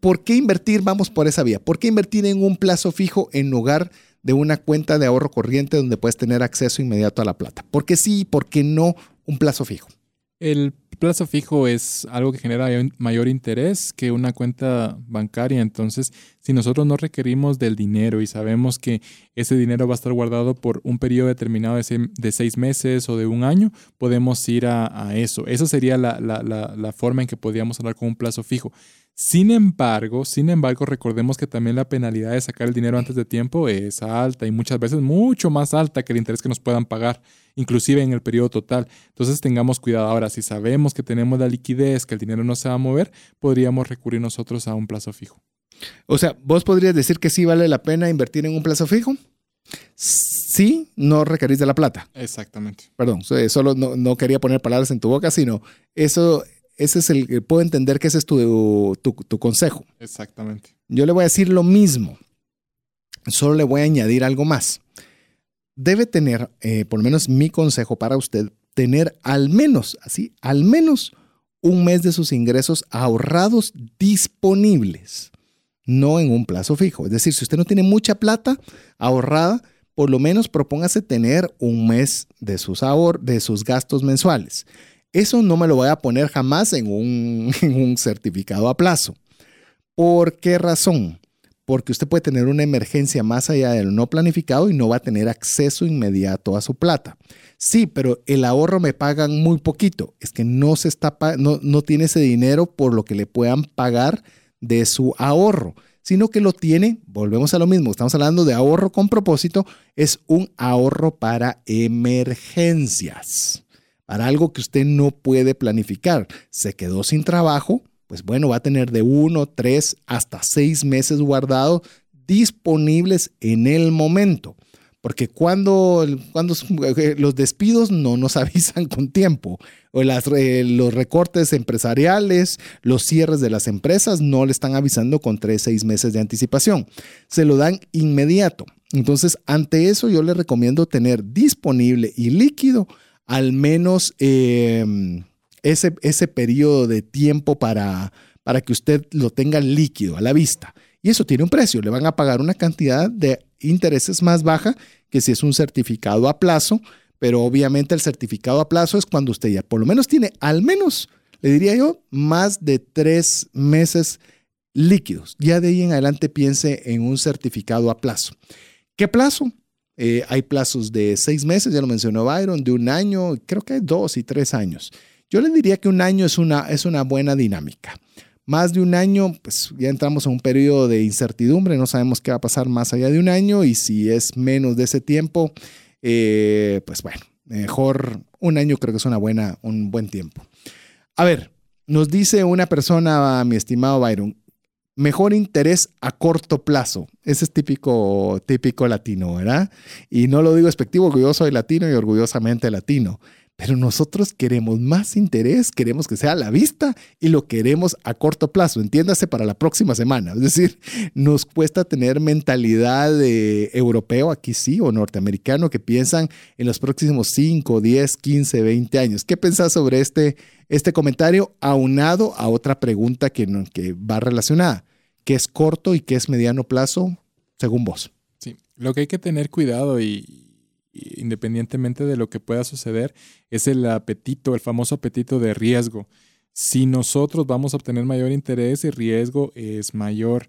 ¿Por qué invertir? Vamos por esa vía. ¿Por qué invertir en un plazo fijo en lugar de una cuenta de ahorro corriente donde puedes tener acceso inmediato a la plata? ¿Por qué sí y por qué no un plazo fijo? El plazo fijo es algo que genera mayor interés que una cuenta bancaria. Entonces, si nosotros no requerimos del dinero y sabemos que ese dinero va a estar guardado por un periodo determinado de seis, meses o de un año, podemos ir a, eso. Esa sería la, la, forma en que podríamos hablar con un plazo fijo. Sin embargo, sin embargo, recordemos que también la penalidad de sacar el dinero antes de tiempo es alta y muchas veces mucho más alta que el interés que nos puedan pagar, inclusive en el periodo total. Entonces tengamos cuidado. Ahora, si sabemos que tenemos la liquidez, que el dinero no se va a mover, podríamos recurrir nosotros a un plazo fijo. O sea, vos podrías decir que sí vale la pena invertir en un plazo fijo. Sí, no requerís de la plata. Exactamente. Perdón, solo no, no quería poner palabras en tu boca, sino eso ese es el, puedo entender que ese es tu, tu, consejo. Exactamente. Yo le voy a decir lo mismo, solo le voy a añadir algo más. Debe tener, eh, por lo menos mi consejo para usted, tener al menos, así, al menos un mes de sus ingresos ahorrados disponibles, no en un plazo fijo. Es decir, si usted no tiene mucha plata ahorrada, por lo menos propóngase tener un mes de sus, ahor de sus gastos mensuales. Eso no me lo voy a poner jamás en un, certificado a plazo. ¿Por qué razón? Porque usted puede tener una emergencia más allá de lo no planificado y no va a tener acceso inmediato a su plata. Sí, pero el ahorro me pagan muy poquito. Es que no se está no, no tiene ese dinero por lo que le puedan pagar de su ahorro, sino que lo tiene, volvemos a lo mismo, estamos hablando de ahorro con propósito, es un ahorro para emergencias para algo que usted no puede planificar. Se quedó sin trabajo, pues bueno, va a tener de uno, tres, hasta seis meses guardado disponibles en el momento. Porque cuando, cuando eh, los despidos no nos avisan con tiempo, o las, los recortes empresariales, los cierres de las empresas no le están avisando con tres, seis meses de anticipación. Se lo dan inmediato. Entonces, ante eso yo le recomiendo tener disponible y líquido al menos em, ese, ese periodo de tiempo para, para que usted lo tenga líquido a la vista. Y eso tiene un precio, le van a pagar una cantidad de intereses más baja que si es un certificado a plazo, pero obviamente el certificado a plazo es cuando usted ya por lo menos tiene, al menos, le diría yo, más de tres meses líquidos. Ya de ahí en adelante piense en un certificado a plazo. ¿Qué plazo? Eh, hay plazos de seis meses, ya lo mencionó Byron, de un año, creo que dos y tres años. Yo le diría que un año es una, es una buena dinámica. Más de un año, pues ya entramos en un periodo de incertidumbre, no sabemos qué va a pasar más allá de un año y si es menos de ese tiempo, eh, pues bueno, mejor un año creo que es una buena, un buen tiempo. A ver, nos dice una persona, mi estimado Byron, mejor interés a corto plazo. Ese es típico, típico latino, ¿verdad? Y no lo digo expectivo, yo soy latino y orgullosamente latino. Pero nosotros queremos más interés, queremos que sea a la vista y lo queremos a corto plazo, entiéndase para la próxima semana. Es decir, nos cuesta tener mentalidad de europeo, aquí sí, o norteamericano, que piensan en los próximos 5, 10, 15, 20 años. ¿Qué pensás sobre este, este comentario aunado a otra pregunta que, que va relacionada? ¿Qué es corto y qué es mediano plazo, según vos? Sí, lo que hay que tener cuidado y, independientemente de lo que pueda suceder, es el apetito, el famoso apetito de riesgo. Si nosotros vamos a obtener mayor interés, el riesgo es mayor.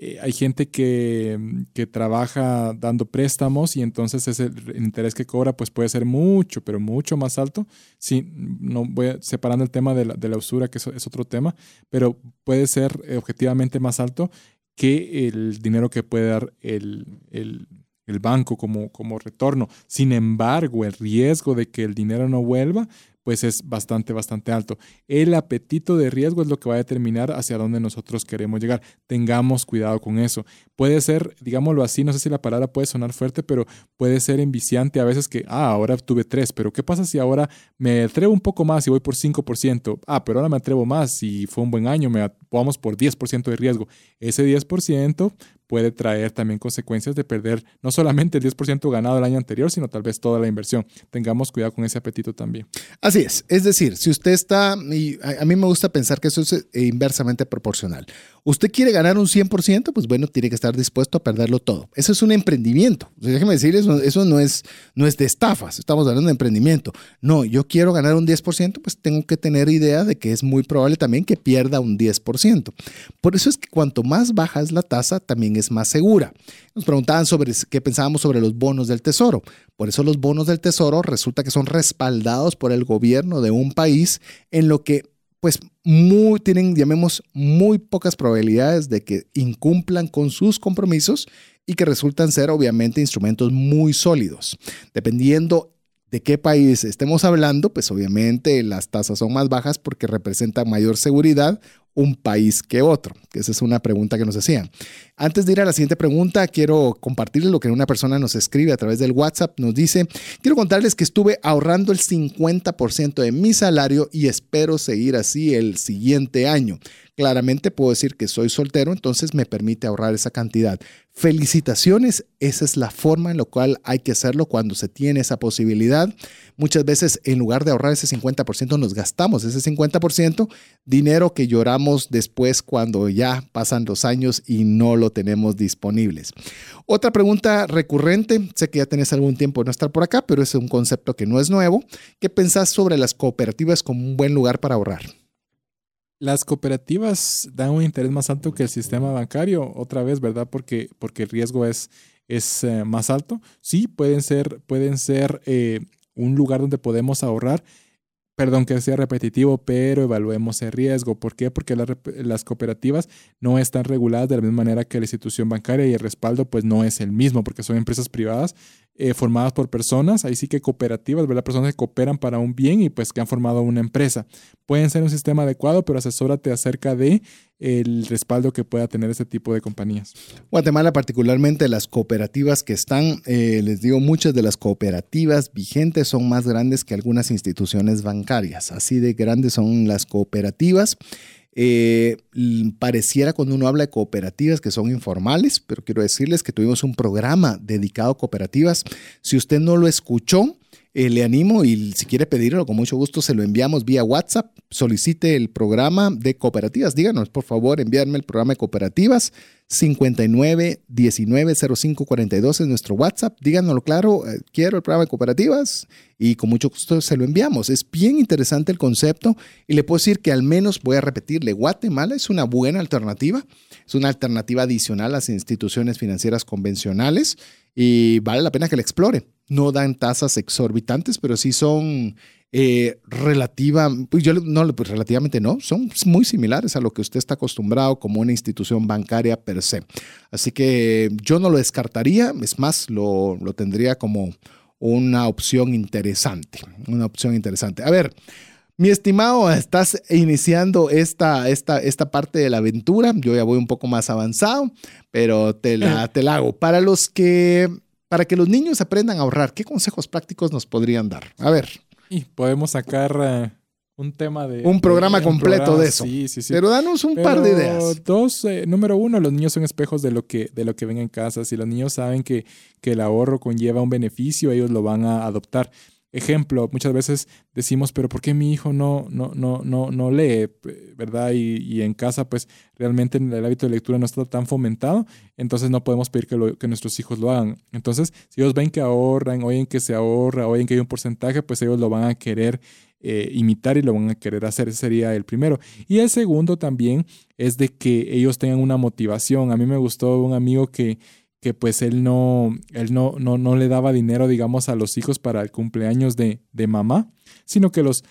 Eh, hay gente que, trabaja dando préstamos y entonces ese interés que cobra pues puede ser mucho, pero mucho más alto. Sí, no voy separando el tema de la, usura, que es, otro tema, pero puede ser objetivamente más alto que el dinero que puede dar el, el banco como, como retorno. Sin embargo, el riesgo de que el dinero no vuelva pues es bastante, bastante alto. El apetito de riesgo es lo que va a determinar hacia dónde nosotros queremos llegar. Tengamos cuidado con eso. Puede ser, digámoslo así, no sé si la palabra puede sonar fuerte, pero puede ser enviciante a veces que, ah, ahora tuve 3, pero ¿qué pasa si ahora me atrevo un poco más y voy por 5%? Ah, pero ahora me atrevo más y fue un buen año, me vamos por 10% de riesgo. Ese 10% puede traer también consecuencias de perder no solamente el 10% ganado el año anterior, sino tal vez toda la inversión. Tengamos cuidado con ese apetito también. Así es, es decir, si usted está, y a, mí me gusta pensar que eso es eh, inversamente proporcional. Usted quiere ganar un 100%, pues bueno, tiene que estar dispuesto a perderlo todo. Eso es un emprendimiento. déjeme decir, eso, eso no, es, no es de estafas, estamos hablando de emprendimiento. No, yo quiero ganar un 10%, pues tengo que tener idea de que es muy probable también que pierda un 10%. Por eso es que cuanto más baja es la tasa, también es más segura. Nos preguntaban sobre qué pensábamos sobre los bonos del tesoro. Por eso los bonos del tesoro resulta que son respaldados por el gobierno de un país en lo que pues muy, tienen, llamemos, muy pocas probabilidades de que incumplan con sus compromisos y que resultan ser obviamente instrumentos muy sólidos. Dependiendo de qué país estemos hablando, pues obviamente las tasas son más bajas porque representan mayor seguridad un país que otro? Esa es una pregunta que nos hacían. Antes de ir a la siguiente pregunta, quiero compartirles lo que una persona nos escribe a través del WhatsApp. Nos dice, quiero contarles que estuve ahorrando el 50% de mi salario y espero seguir así el siguiente año. Claramente puedo decir que soy soltero, entonces me permite ahorrar esa cantidad. Felicitaciones, esa es la forma en la cual hay que hacerlo cuando se tiene esa posibilidad. Muchas veces en lugar de ahorrar ese 50% nos gastamos ese 50%, dinero que lloramos después cuando ya pasan los años y no lo tenemos disponibles. Otra pregunta recurrente, sé que ya tenés algún tiempo de no estar por acá, pero es un concepto que no es nuevo. ¿Qué pensás sobre las cooperativas como un buen lugar para ahorrar? Las cooperativas dan un interés más alto que el sistema bancario, otra vez, ¿verdad? Porque, porque el riesgo es, es eh, más alto. Sí, pueden ser, pueden ser eh, un lugar donde podemos ahorrar. Perdón que sea repetitivo, pero evaluemos el riesgo. ¿Por qué? Porque las cooperativas no están reguladas de la misma manera que la institución bancaria y el respaldo pues no es el mismo porque son empresas privadas eh, formadas por personas, ahí sí que cooperativas, ¿verdad? Personas que cooperan para un bien y pues que han formado una empresa. Pueden ser un sistema adecuado, pero asesórate acerca de el respaldo que pueda tener este tipo de compañías. Guatemala, particularmente las cooperativas que están, eh, les digo, muchas de las cooperativas vigentes son más grandes que algunas instituciones bancarias. Así de grandes son las cooperativas. Eh, pareciera cuando uno habla de cooperativas que son informales, pero quiero decirles que tuvimos un programa dedicado a cooperativas. Si usted no lo escuchó, eh, le animo y si quiere pedirlo, con mucho gusto se lo enviamos vía WhatsApp. Solicite el programa de cooperativas. Díganos, por favor, enviarme el programa de cooperativas. 59 19 05 42 es nuestro WhatsApp. Díganoslo claro, eh, quiero el programa de cooperativas y con mucho gusto se lo enviamos. Es bien interesante el concepto y le puedo decir que al menos voy a repetirle, Guatemala es una buena alternativa, es una alternativa adicional a las instituciones financieras convencionales y vale la pena que la explore. No dan tasas exorbitantes, pero sí son eh, relativa, pues yo no, pues relativamente no, son muy similares a lo que usted está acostumbrado como una institución bancaria per se. Así que yo no lo descartaría, es más, lo, lo tendría como una opción interesante, una opción interesante. A ver, mi estimado, estás iniciando esta, esta, esta parte de la aventura. Yo ya voy un poco más avanzado, pero te la, te la hago. Para los que, para que los niños aprendan a ahorrar, ¿qué consejos prácticos nos podrían dar? A ver. Y podemos sacar eh, un tema de... Un programa completo de eso. Sí, sí, sí. Pero danos un par de ideas. Dos, eh, número uno, los niños son espejos de lo que, de lo que ven en casa. Si los niños saben que, que el ahorro conlleva un beneficio, ellos lo van a adoptar. Ejemplo, muchas veces decimos, pero ¿por qué mi hijo no, no, no, no, no lee? ¿Verdad? Y, en casa, pues realmente el hábito de lectura no está tan fomentado, entonces no podemos pedir que, que nuestros hijos lo hagan. Entonces, si ellos ven que ahorran, oyen que se ahorra, oyen que hay un porcentaje, pues ellos lo van a querer eh, imitar y lo van a querer hacer. Ese sería el primero. Y el segundo también es de que ellos tengan una motivación. A mí me gustó un amigo que que pues él no, él no, no, no le daba dinero, digamos, a los hijos para el cumpleaños de, de mamá, sino que los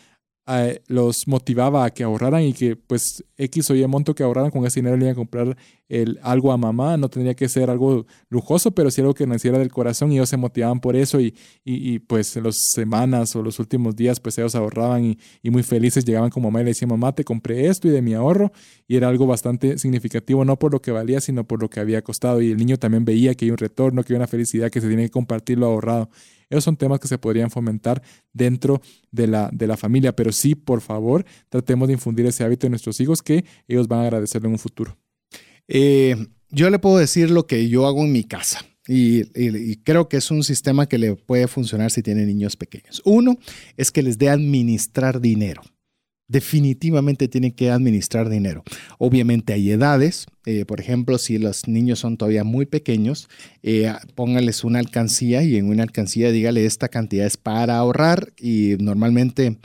los motivaba a que ahorraran y que pues X o Y monto que ahorraran con ese dinero le iban a comprar el, algo a mamá, no tendría que ser algo lujoso, pero sí algo que naciera del corazón y ellos se motivaban por eso y, y, pues en las semanas o los últimos días pues ellos ahorraban y, y, muy felices llegaban con mamá y le decían mamá te compré esto y de mi ahorro y era algo bastante significativo, no por lo que valía sino por lo que había costado y el niño también veía que hay un retorno, que hay una felicidad, que se tiene que compartir lo ahorrado. Esos son temas que se podrían fomentar dentro de la, de la familia, pero sí, por favor, tratemos de infundir ese hábito en nuestros hijos que ellos van a agradecerlo en un futuro. Eh, yo le puedo decir lo que yo hago en mi casa. Y, creo que es un sistema que le puede funcionar si tiene niños pequeños. Uno es que les dé administrar dinero definitivamente tienen que administrar dinero. Obviamente hay edades, eh, por ejemplo, si los niños son todavía muy pequeños, eh, póngales una alcancía y en una alcancía dígale esta cantidad es para ahorrar y normalmente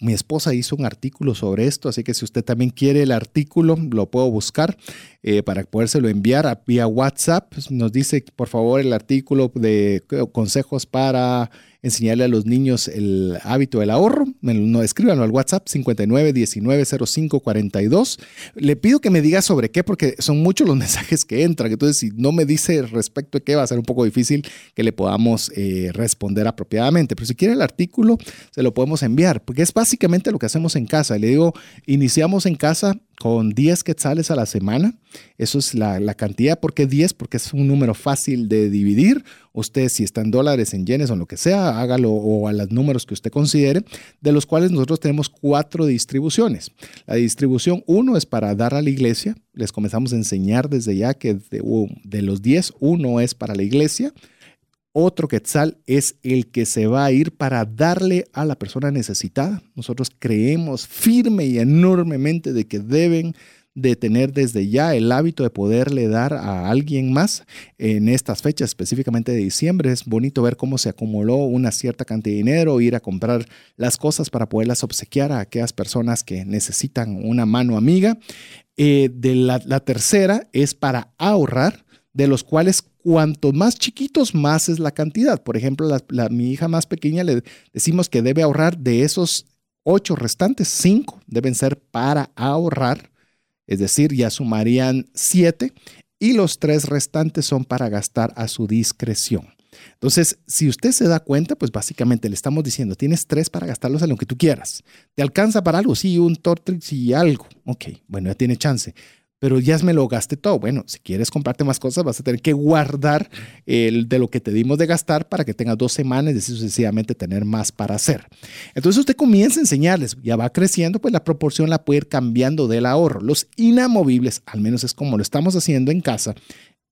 mi esposa hizo un artículo sobre esto, así que si usted también quiere el artículo, lo puedo buscar eh, para podérselo enviar vía WhatsApp. Nos dice, por favor, el artículo de consejos para enseñarle a los niños el hábito del ahorro. No, escríbanlo al WhatsApp 59190542. Le pido que me diga sobre qué, porque son muchos los mensajes que entran. Entonces, si no me dice respecto a qué, va a ser un poco difícil que le podamos eh, responder apropiadamente. Pero si quiere el artículo, se lo podemos enviar, porque es básicamente lo que hacemos en casa. Le digo, iniciamos en casa con 10 quetzales a la semana. Eso es la, cantidad. ¿Por qué 10? Porque es un número fácil de dividir. Usted, si está en dólares, en yenes o lo que sea, hágalo o a los números que usted considere, de los cuales nosotros tenemos cuatro distribuciones. La distribución 1 es para dar a la iglesia. Les comenzamos a enseñar desde ya que de, de los 10, uno es para la iglesia. Otro quetzal es el que se va a ir para darle a la persona necesitada. Nosotros creemos firme y enormemente de que deben de tener desde ya el hábito de poderle dar a alguien más en estas fechas, específicamente de diciembre. Es bonito ver cómo se acumuló una cierta cantidad de dinero, ir a comprar las cosas para poderlas obsequiar a aquellas personas que necesitan una mano amiga. Eh, de la, la tercera es para ahorrar, de los cuales cuanto más chiquitos, más es la cantidad. Por ejemplo, la, mi hija más pequeña le decimos que debe ahorrar de esos ocho restantes, cinco deben ser para ahorrar, es decir, ya sumarían siete, y los tres restantes son para gastar a su discreción. Entonces, si usted se da cuenta, pues básicamente le estamos diciendo, tienes tres para gastarlos en lo que tú quieras. ¿Te alcanza para algo? Sí, un Tortrix y algo. Ok, bueno, ya tiene chance pero ya me lo gasté todo. Bueno, si quieres comprarte más cosas, vas a tener que guardar el de lo que te dimos de gastar para que tengas dos semanas y sucesivamente tener más para hacer. Entonces usted comienza a enseñarles, ya va creciendo, pues la proporción la puede ir cambiando del ahorro. Los inamovibles, al menos es como lo estamos haciendo en casa,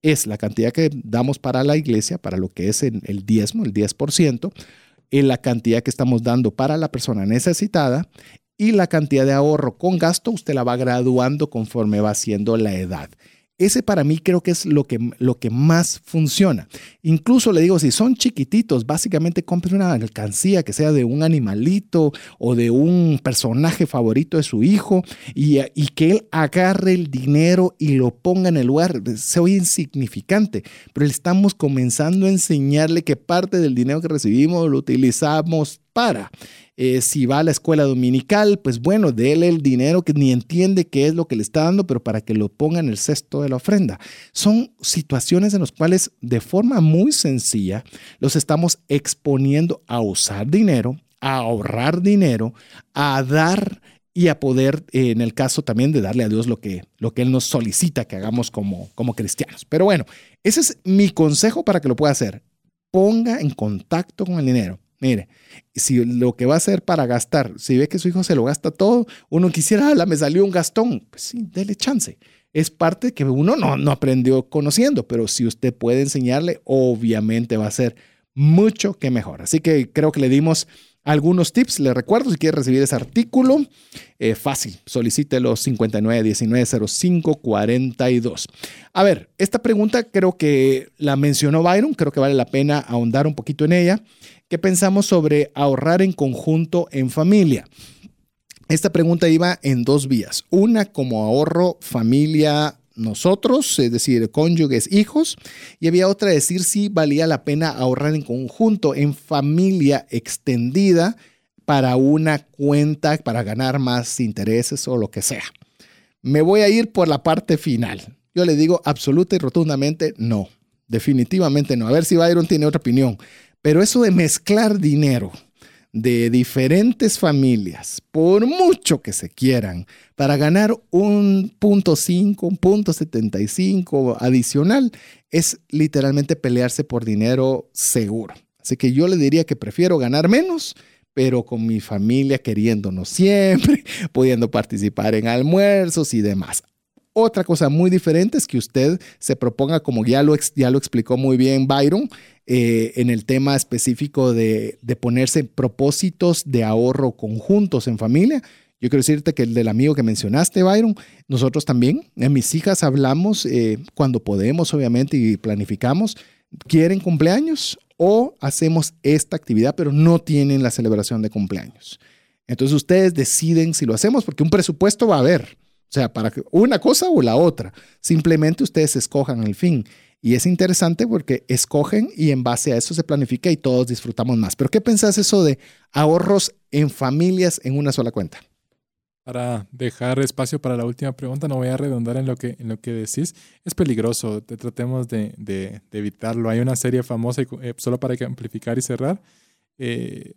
es la cantidad que damos para la iglesia, para lo que es el, el diezmo, el 10%, en la cantidad que estamos dando para la persona necesitada y la cantidad de ahorro con gasto usted la va graduando conforme va siendo la edad. Ese para mí creo que es lo que, lo que más funciona. Incluso le digo, si son chiquititos, básicamente compren una alcancía que sea de un animalito o de un personaje favorito de su hijo y, que él agarre el dinero y lo ponga en el lugar. Se oye insignificante, pero estamos comenzando a enseñarle que parte del dinero que recibimos lo utilizamos para. Eh, si va a la escuela dominical, pues bueno, déle el dinero que ni entiende qué es lo que le está dando, pero para que lo ponga en el cesto de la ofrenda. Son situaciones en las cuales de forma muy sencilla los estamos exponiendo a usar dinero, a ahorrar dinero, a dar y a poder, eh, en el caso también de darle a Dios lo que, lo que Él nos solicita que hagamos como, como cristianos. Pero bueno, ese es mi consejo para que lo pueda hacer. Ponga en contacto con el dinero. Mire, si lo que va a hacer para gastar, si ve que su hijo se lo gasta todo, uno quisiera, la me salió un gastón. Pues sí, dele chance. Es parte que uno no, no aprendió conociendo, pero si usted puede enseñarle, obviamente va a ser mucho que mejor. Así que creo que le dimos algunos tips. Le recuerdo, si quiere recibir ese artículo, eh, fácil, solicítelo 59190542. A ver, esta pregunta creo que la mencionó Byron, creo que vale la pena ahondar un poquito en ella. ¿Qué pensamos sobre ahorrar en conjunto en familia? Esta pregunta iba en dos vías. Una como ahorro familia nosotros, es decir, cónyuges, hijos, y había otra decir si valía la pena ahorrar en conjunto, en familia extendida, para una cuenta, para ganar más intereses o lo que sea. Me voy a ir por la parte final. Yo le digo absoluta y rotundamente no. Definitivamente no. A ver si Byron tiene otra opinión. Pero eso de mezclar dinero de diferentes familias, por mucho que se quieran, para ganar un punto 5, un punto 75 adicional, es literalmente pelearse por dinero seguro. Así que yo le diría que prefiero ganar menos, pero con mi familia queriéndonos siempre, pudiendo participar en almuerzos y demás. Otra cosa muy diferente es que usted se proponga, como ya lo, ya lo explicó muy bien Byron, eh, en el tema específico de, ponerse propósitos de ahorro conjuntos en familia. Yo quiero decirte que el del amigo que mencionaste, Byron, nosotros también, en mis hijas hablamos eh, cuando podemos, obviamente, y planificamos, quieren cumpleaños o hacemos esta actividad, pero no tienen la celebración de cumpleaños. Entonces ustedes deciden si lo hacemos, porque un presupuesto va a haber. O sea, para una cosa o la otra. Simplemente ustedes escojan el fin. Y es interesante porque escogen y en base a eso se planifica y todos disfrutamos más. Pero ¿qué pensás eso de ahorros en familias en una sola cuenta? Para dejar espacio para la última pregunta, no voy a redundar en lo que, en lo que decís. Es peligroso, te tratemos de, de, evitarlo. Hay una serie famosa, eh, solo para amplificar y cerrar, eh,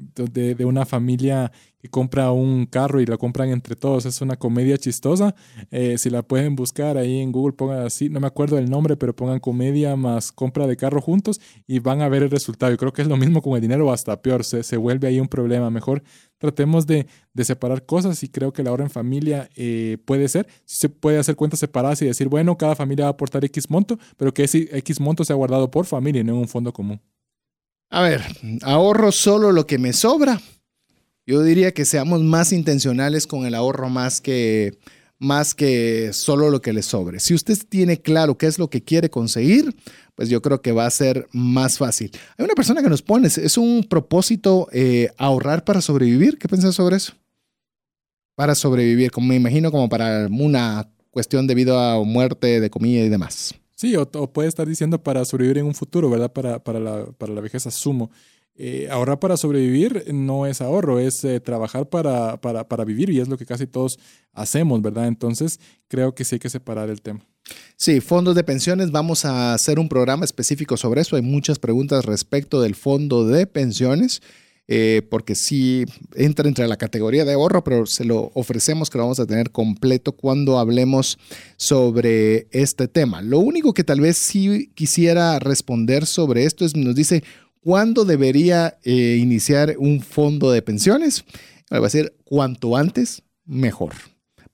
de, de, una familia que compra un carro y lo compran entre todos. Es una comedia chistosa. Eh, si la pueden buscar ahí en Google, pongan así, no me acuerdo el nombre, pero pongan comedia más compra de carro juntos y van a ver el resultado. Yo creo que es lo mismo con el dinero, hasta peor. Se, se vuelve ahí un problema. Mejor tratemos de, de, separar cosas y creo que la hora en familia eh, puede ser. Se puede hacer cuentas separadas y decir, bueno, cada familia va a aportar X monto, pero que ese X monto sea guardado por familia y no en un fondo común. A ver, ahorro solo lo que me sobra. Yo diría que seamos más intencionales con el ahorro más que, más que solo lo que le sobre. Si usted tiene claro qué es lo que quiere conseguir, pues yo creo que va a ser más fácil. Hay una persona que nos pone, es un propósito eh, ahorrar para sobrevivir. ¿Qué piensas sobre eso? Para sobrevivir, como me imagino como para una cuestión de vida o muerte, de comida y demás. Sí, o, puede estar diciendo para sobrevivir en un futuro, ¿verdad? Para, para, la, para la vejez asumo. Eh, ahorrar para sobrevivir no es ahorro, es eh, trabajar para, para, para, vivir y es lo que casi todos hacemos, ¿verdad? Entonces creo que sí hay que separar el tema. Sí, fondos de pensiones, vamos a hacer un programa específico sobre eso. Hay muchas preguntas respecto del fondo de pensiones. Eh, porque sí entra entre la categoría de ahorro, pero se lo ofrecemos que lo vamos a tener completo cuando hablemos sobre este tema. Lo único que tal vez sí quisiera responder sobre esto es, nos dice, ¿cuándo debería eh, iniciar un fondo de pensiones? Va a decir, cuanto antes, mejor,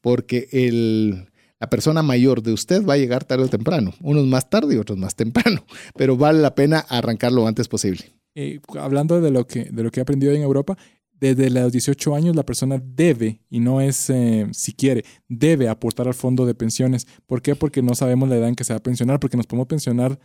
porque el, la persona mayor de usted va a llegar tarde o temprano, unos más tarde y otros más temprano, pero vale la pena arrancar lo antes posible. Eh, hablando de lo, que, de lo que he aprendido en Europa, desde los 18 años la persona debe, y no es eh, si quiere, debe aportar al fondo de pensiones. ¿Por qué? Porque no sabemos la edad en que se va a pensionar, porque nos podemos pensionar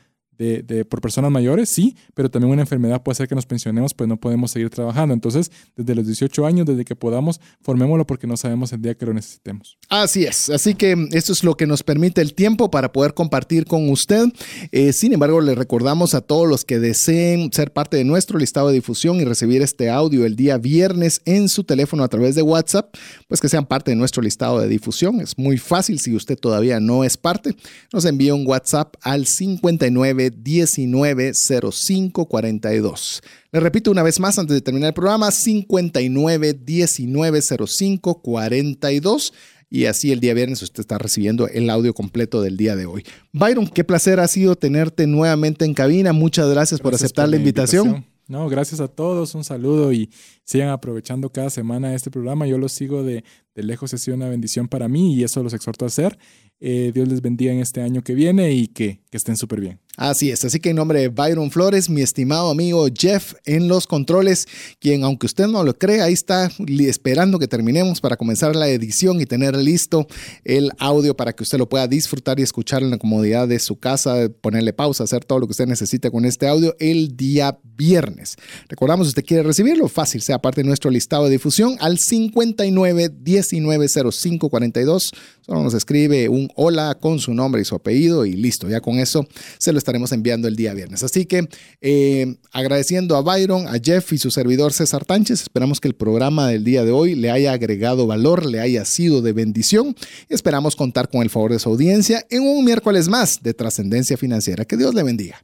por personas mayores, sí, pero también una enfermedad puede hacer que nos pensionemos, pues no podemos seguir trabajando. Entonces, desde los 18 años, desde que podamos, formémoslo porque no sabemos el día que lo necesitemos. Así es, así que esto es lo que nos permite el tiempo para poder compartir con usted. Eh, sin embargo, le recordamos a todos los que deseen ser parte de nuestro listado de difusión y recibir este audio el día viernes en su teléfono a través de WhatsApp, pues que sean parte de nuestro listado de difusión. Es muy fácil si usted todavía no es parte. Nos envía un WhatsApp al 59 190542. Le repito una vez más antes de terminar el programa, 59 190542 y así el día viernes usted está recibiendo el audio completo del día de hoy. Byron, qué placer ha sido tenerte nuevamente en cabina. Muchas gracias, por aceptar la invitación. No, gracias a todos, un saludo y sigan aprovechando cada semana este programa. Yo los sigo de, de lejos, ha sido una bendición para mí y eso los exhorto a hacer. Eh, Dios les bendiga en este año que viene y que, que estén súper bien. Así es, así que en nombre de Byron Flores, mi estimado amigo Jeff en los controles, quien aunque usted no lo cree, ahí está esperando que terminemos para comenzar la edición y tener listo el audio para que usted lo pueda disfrutar y escuchar en la comodidad de su casa, ponerle pausa, hacer todo lo que usted necesite con este audio el día viernes. Recordamos, si usted quiere recibirlo, fácil, sea parte de nuestro listado de difusión al 59 19 05 42. Solo nos escribe un hola con su nombre y su apellido y listo, ya con eso se lo estaremos enviando el día viernes. Así que eh, agradeciendo a Byron, a Jeff y su servidor César Tánchez, esperamos que el programa del día de hoy le haya agregado valor, le haya sido de bendición. Esperamos contar con el favor de su audiencia en un miércoles más de trascendencia financiera. Que Dios le bendiga.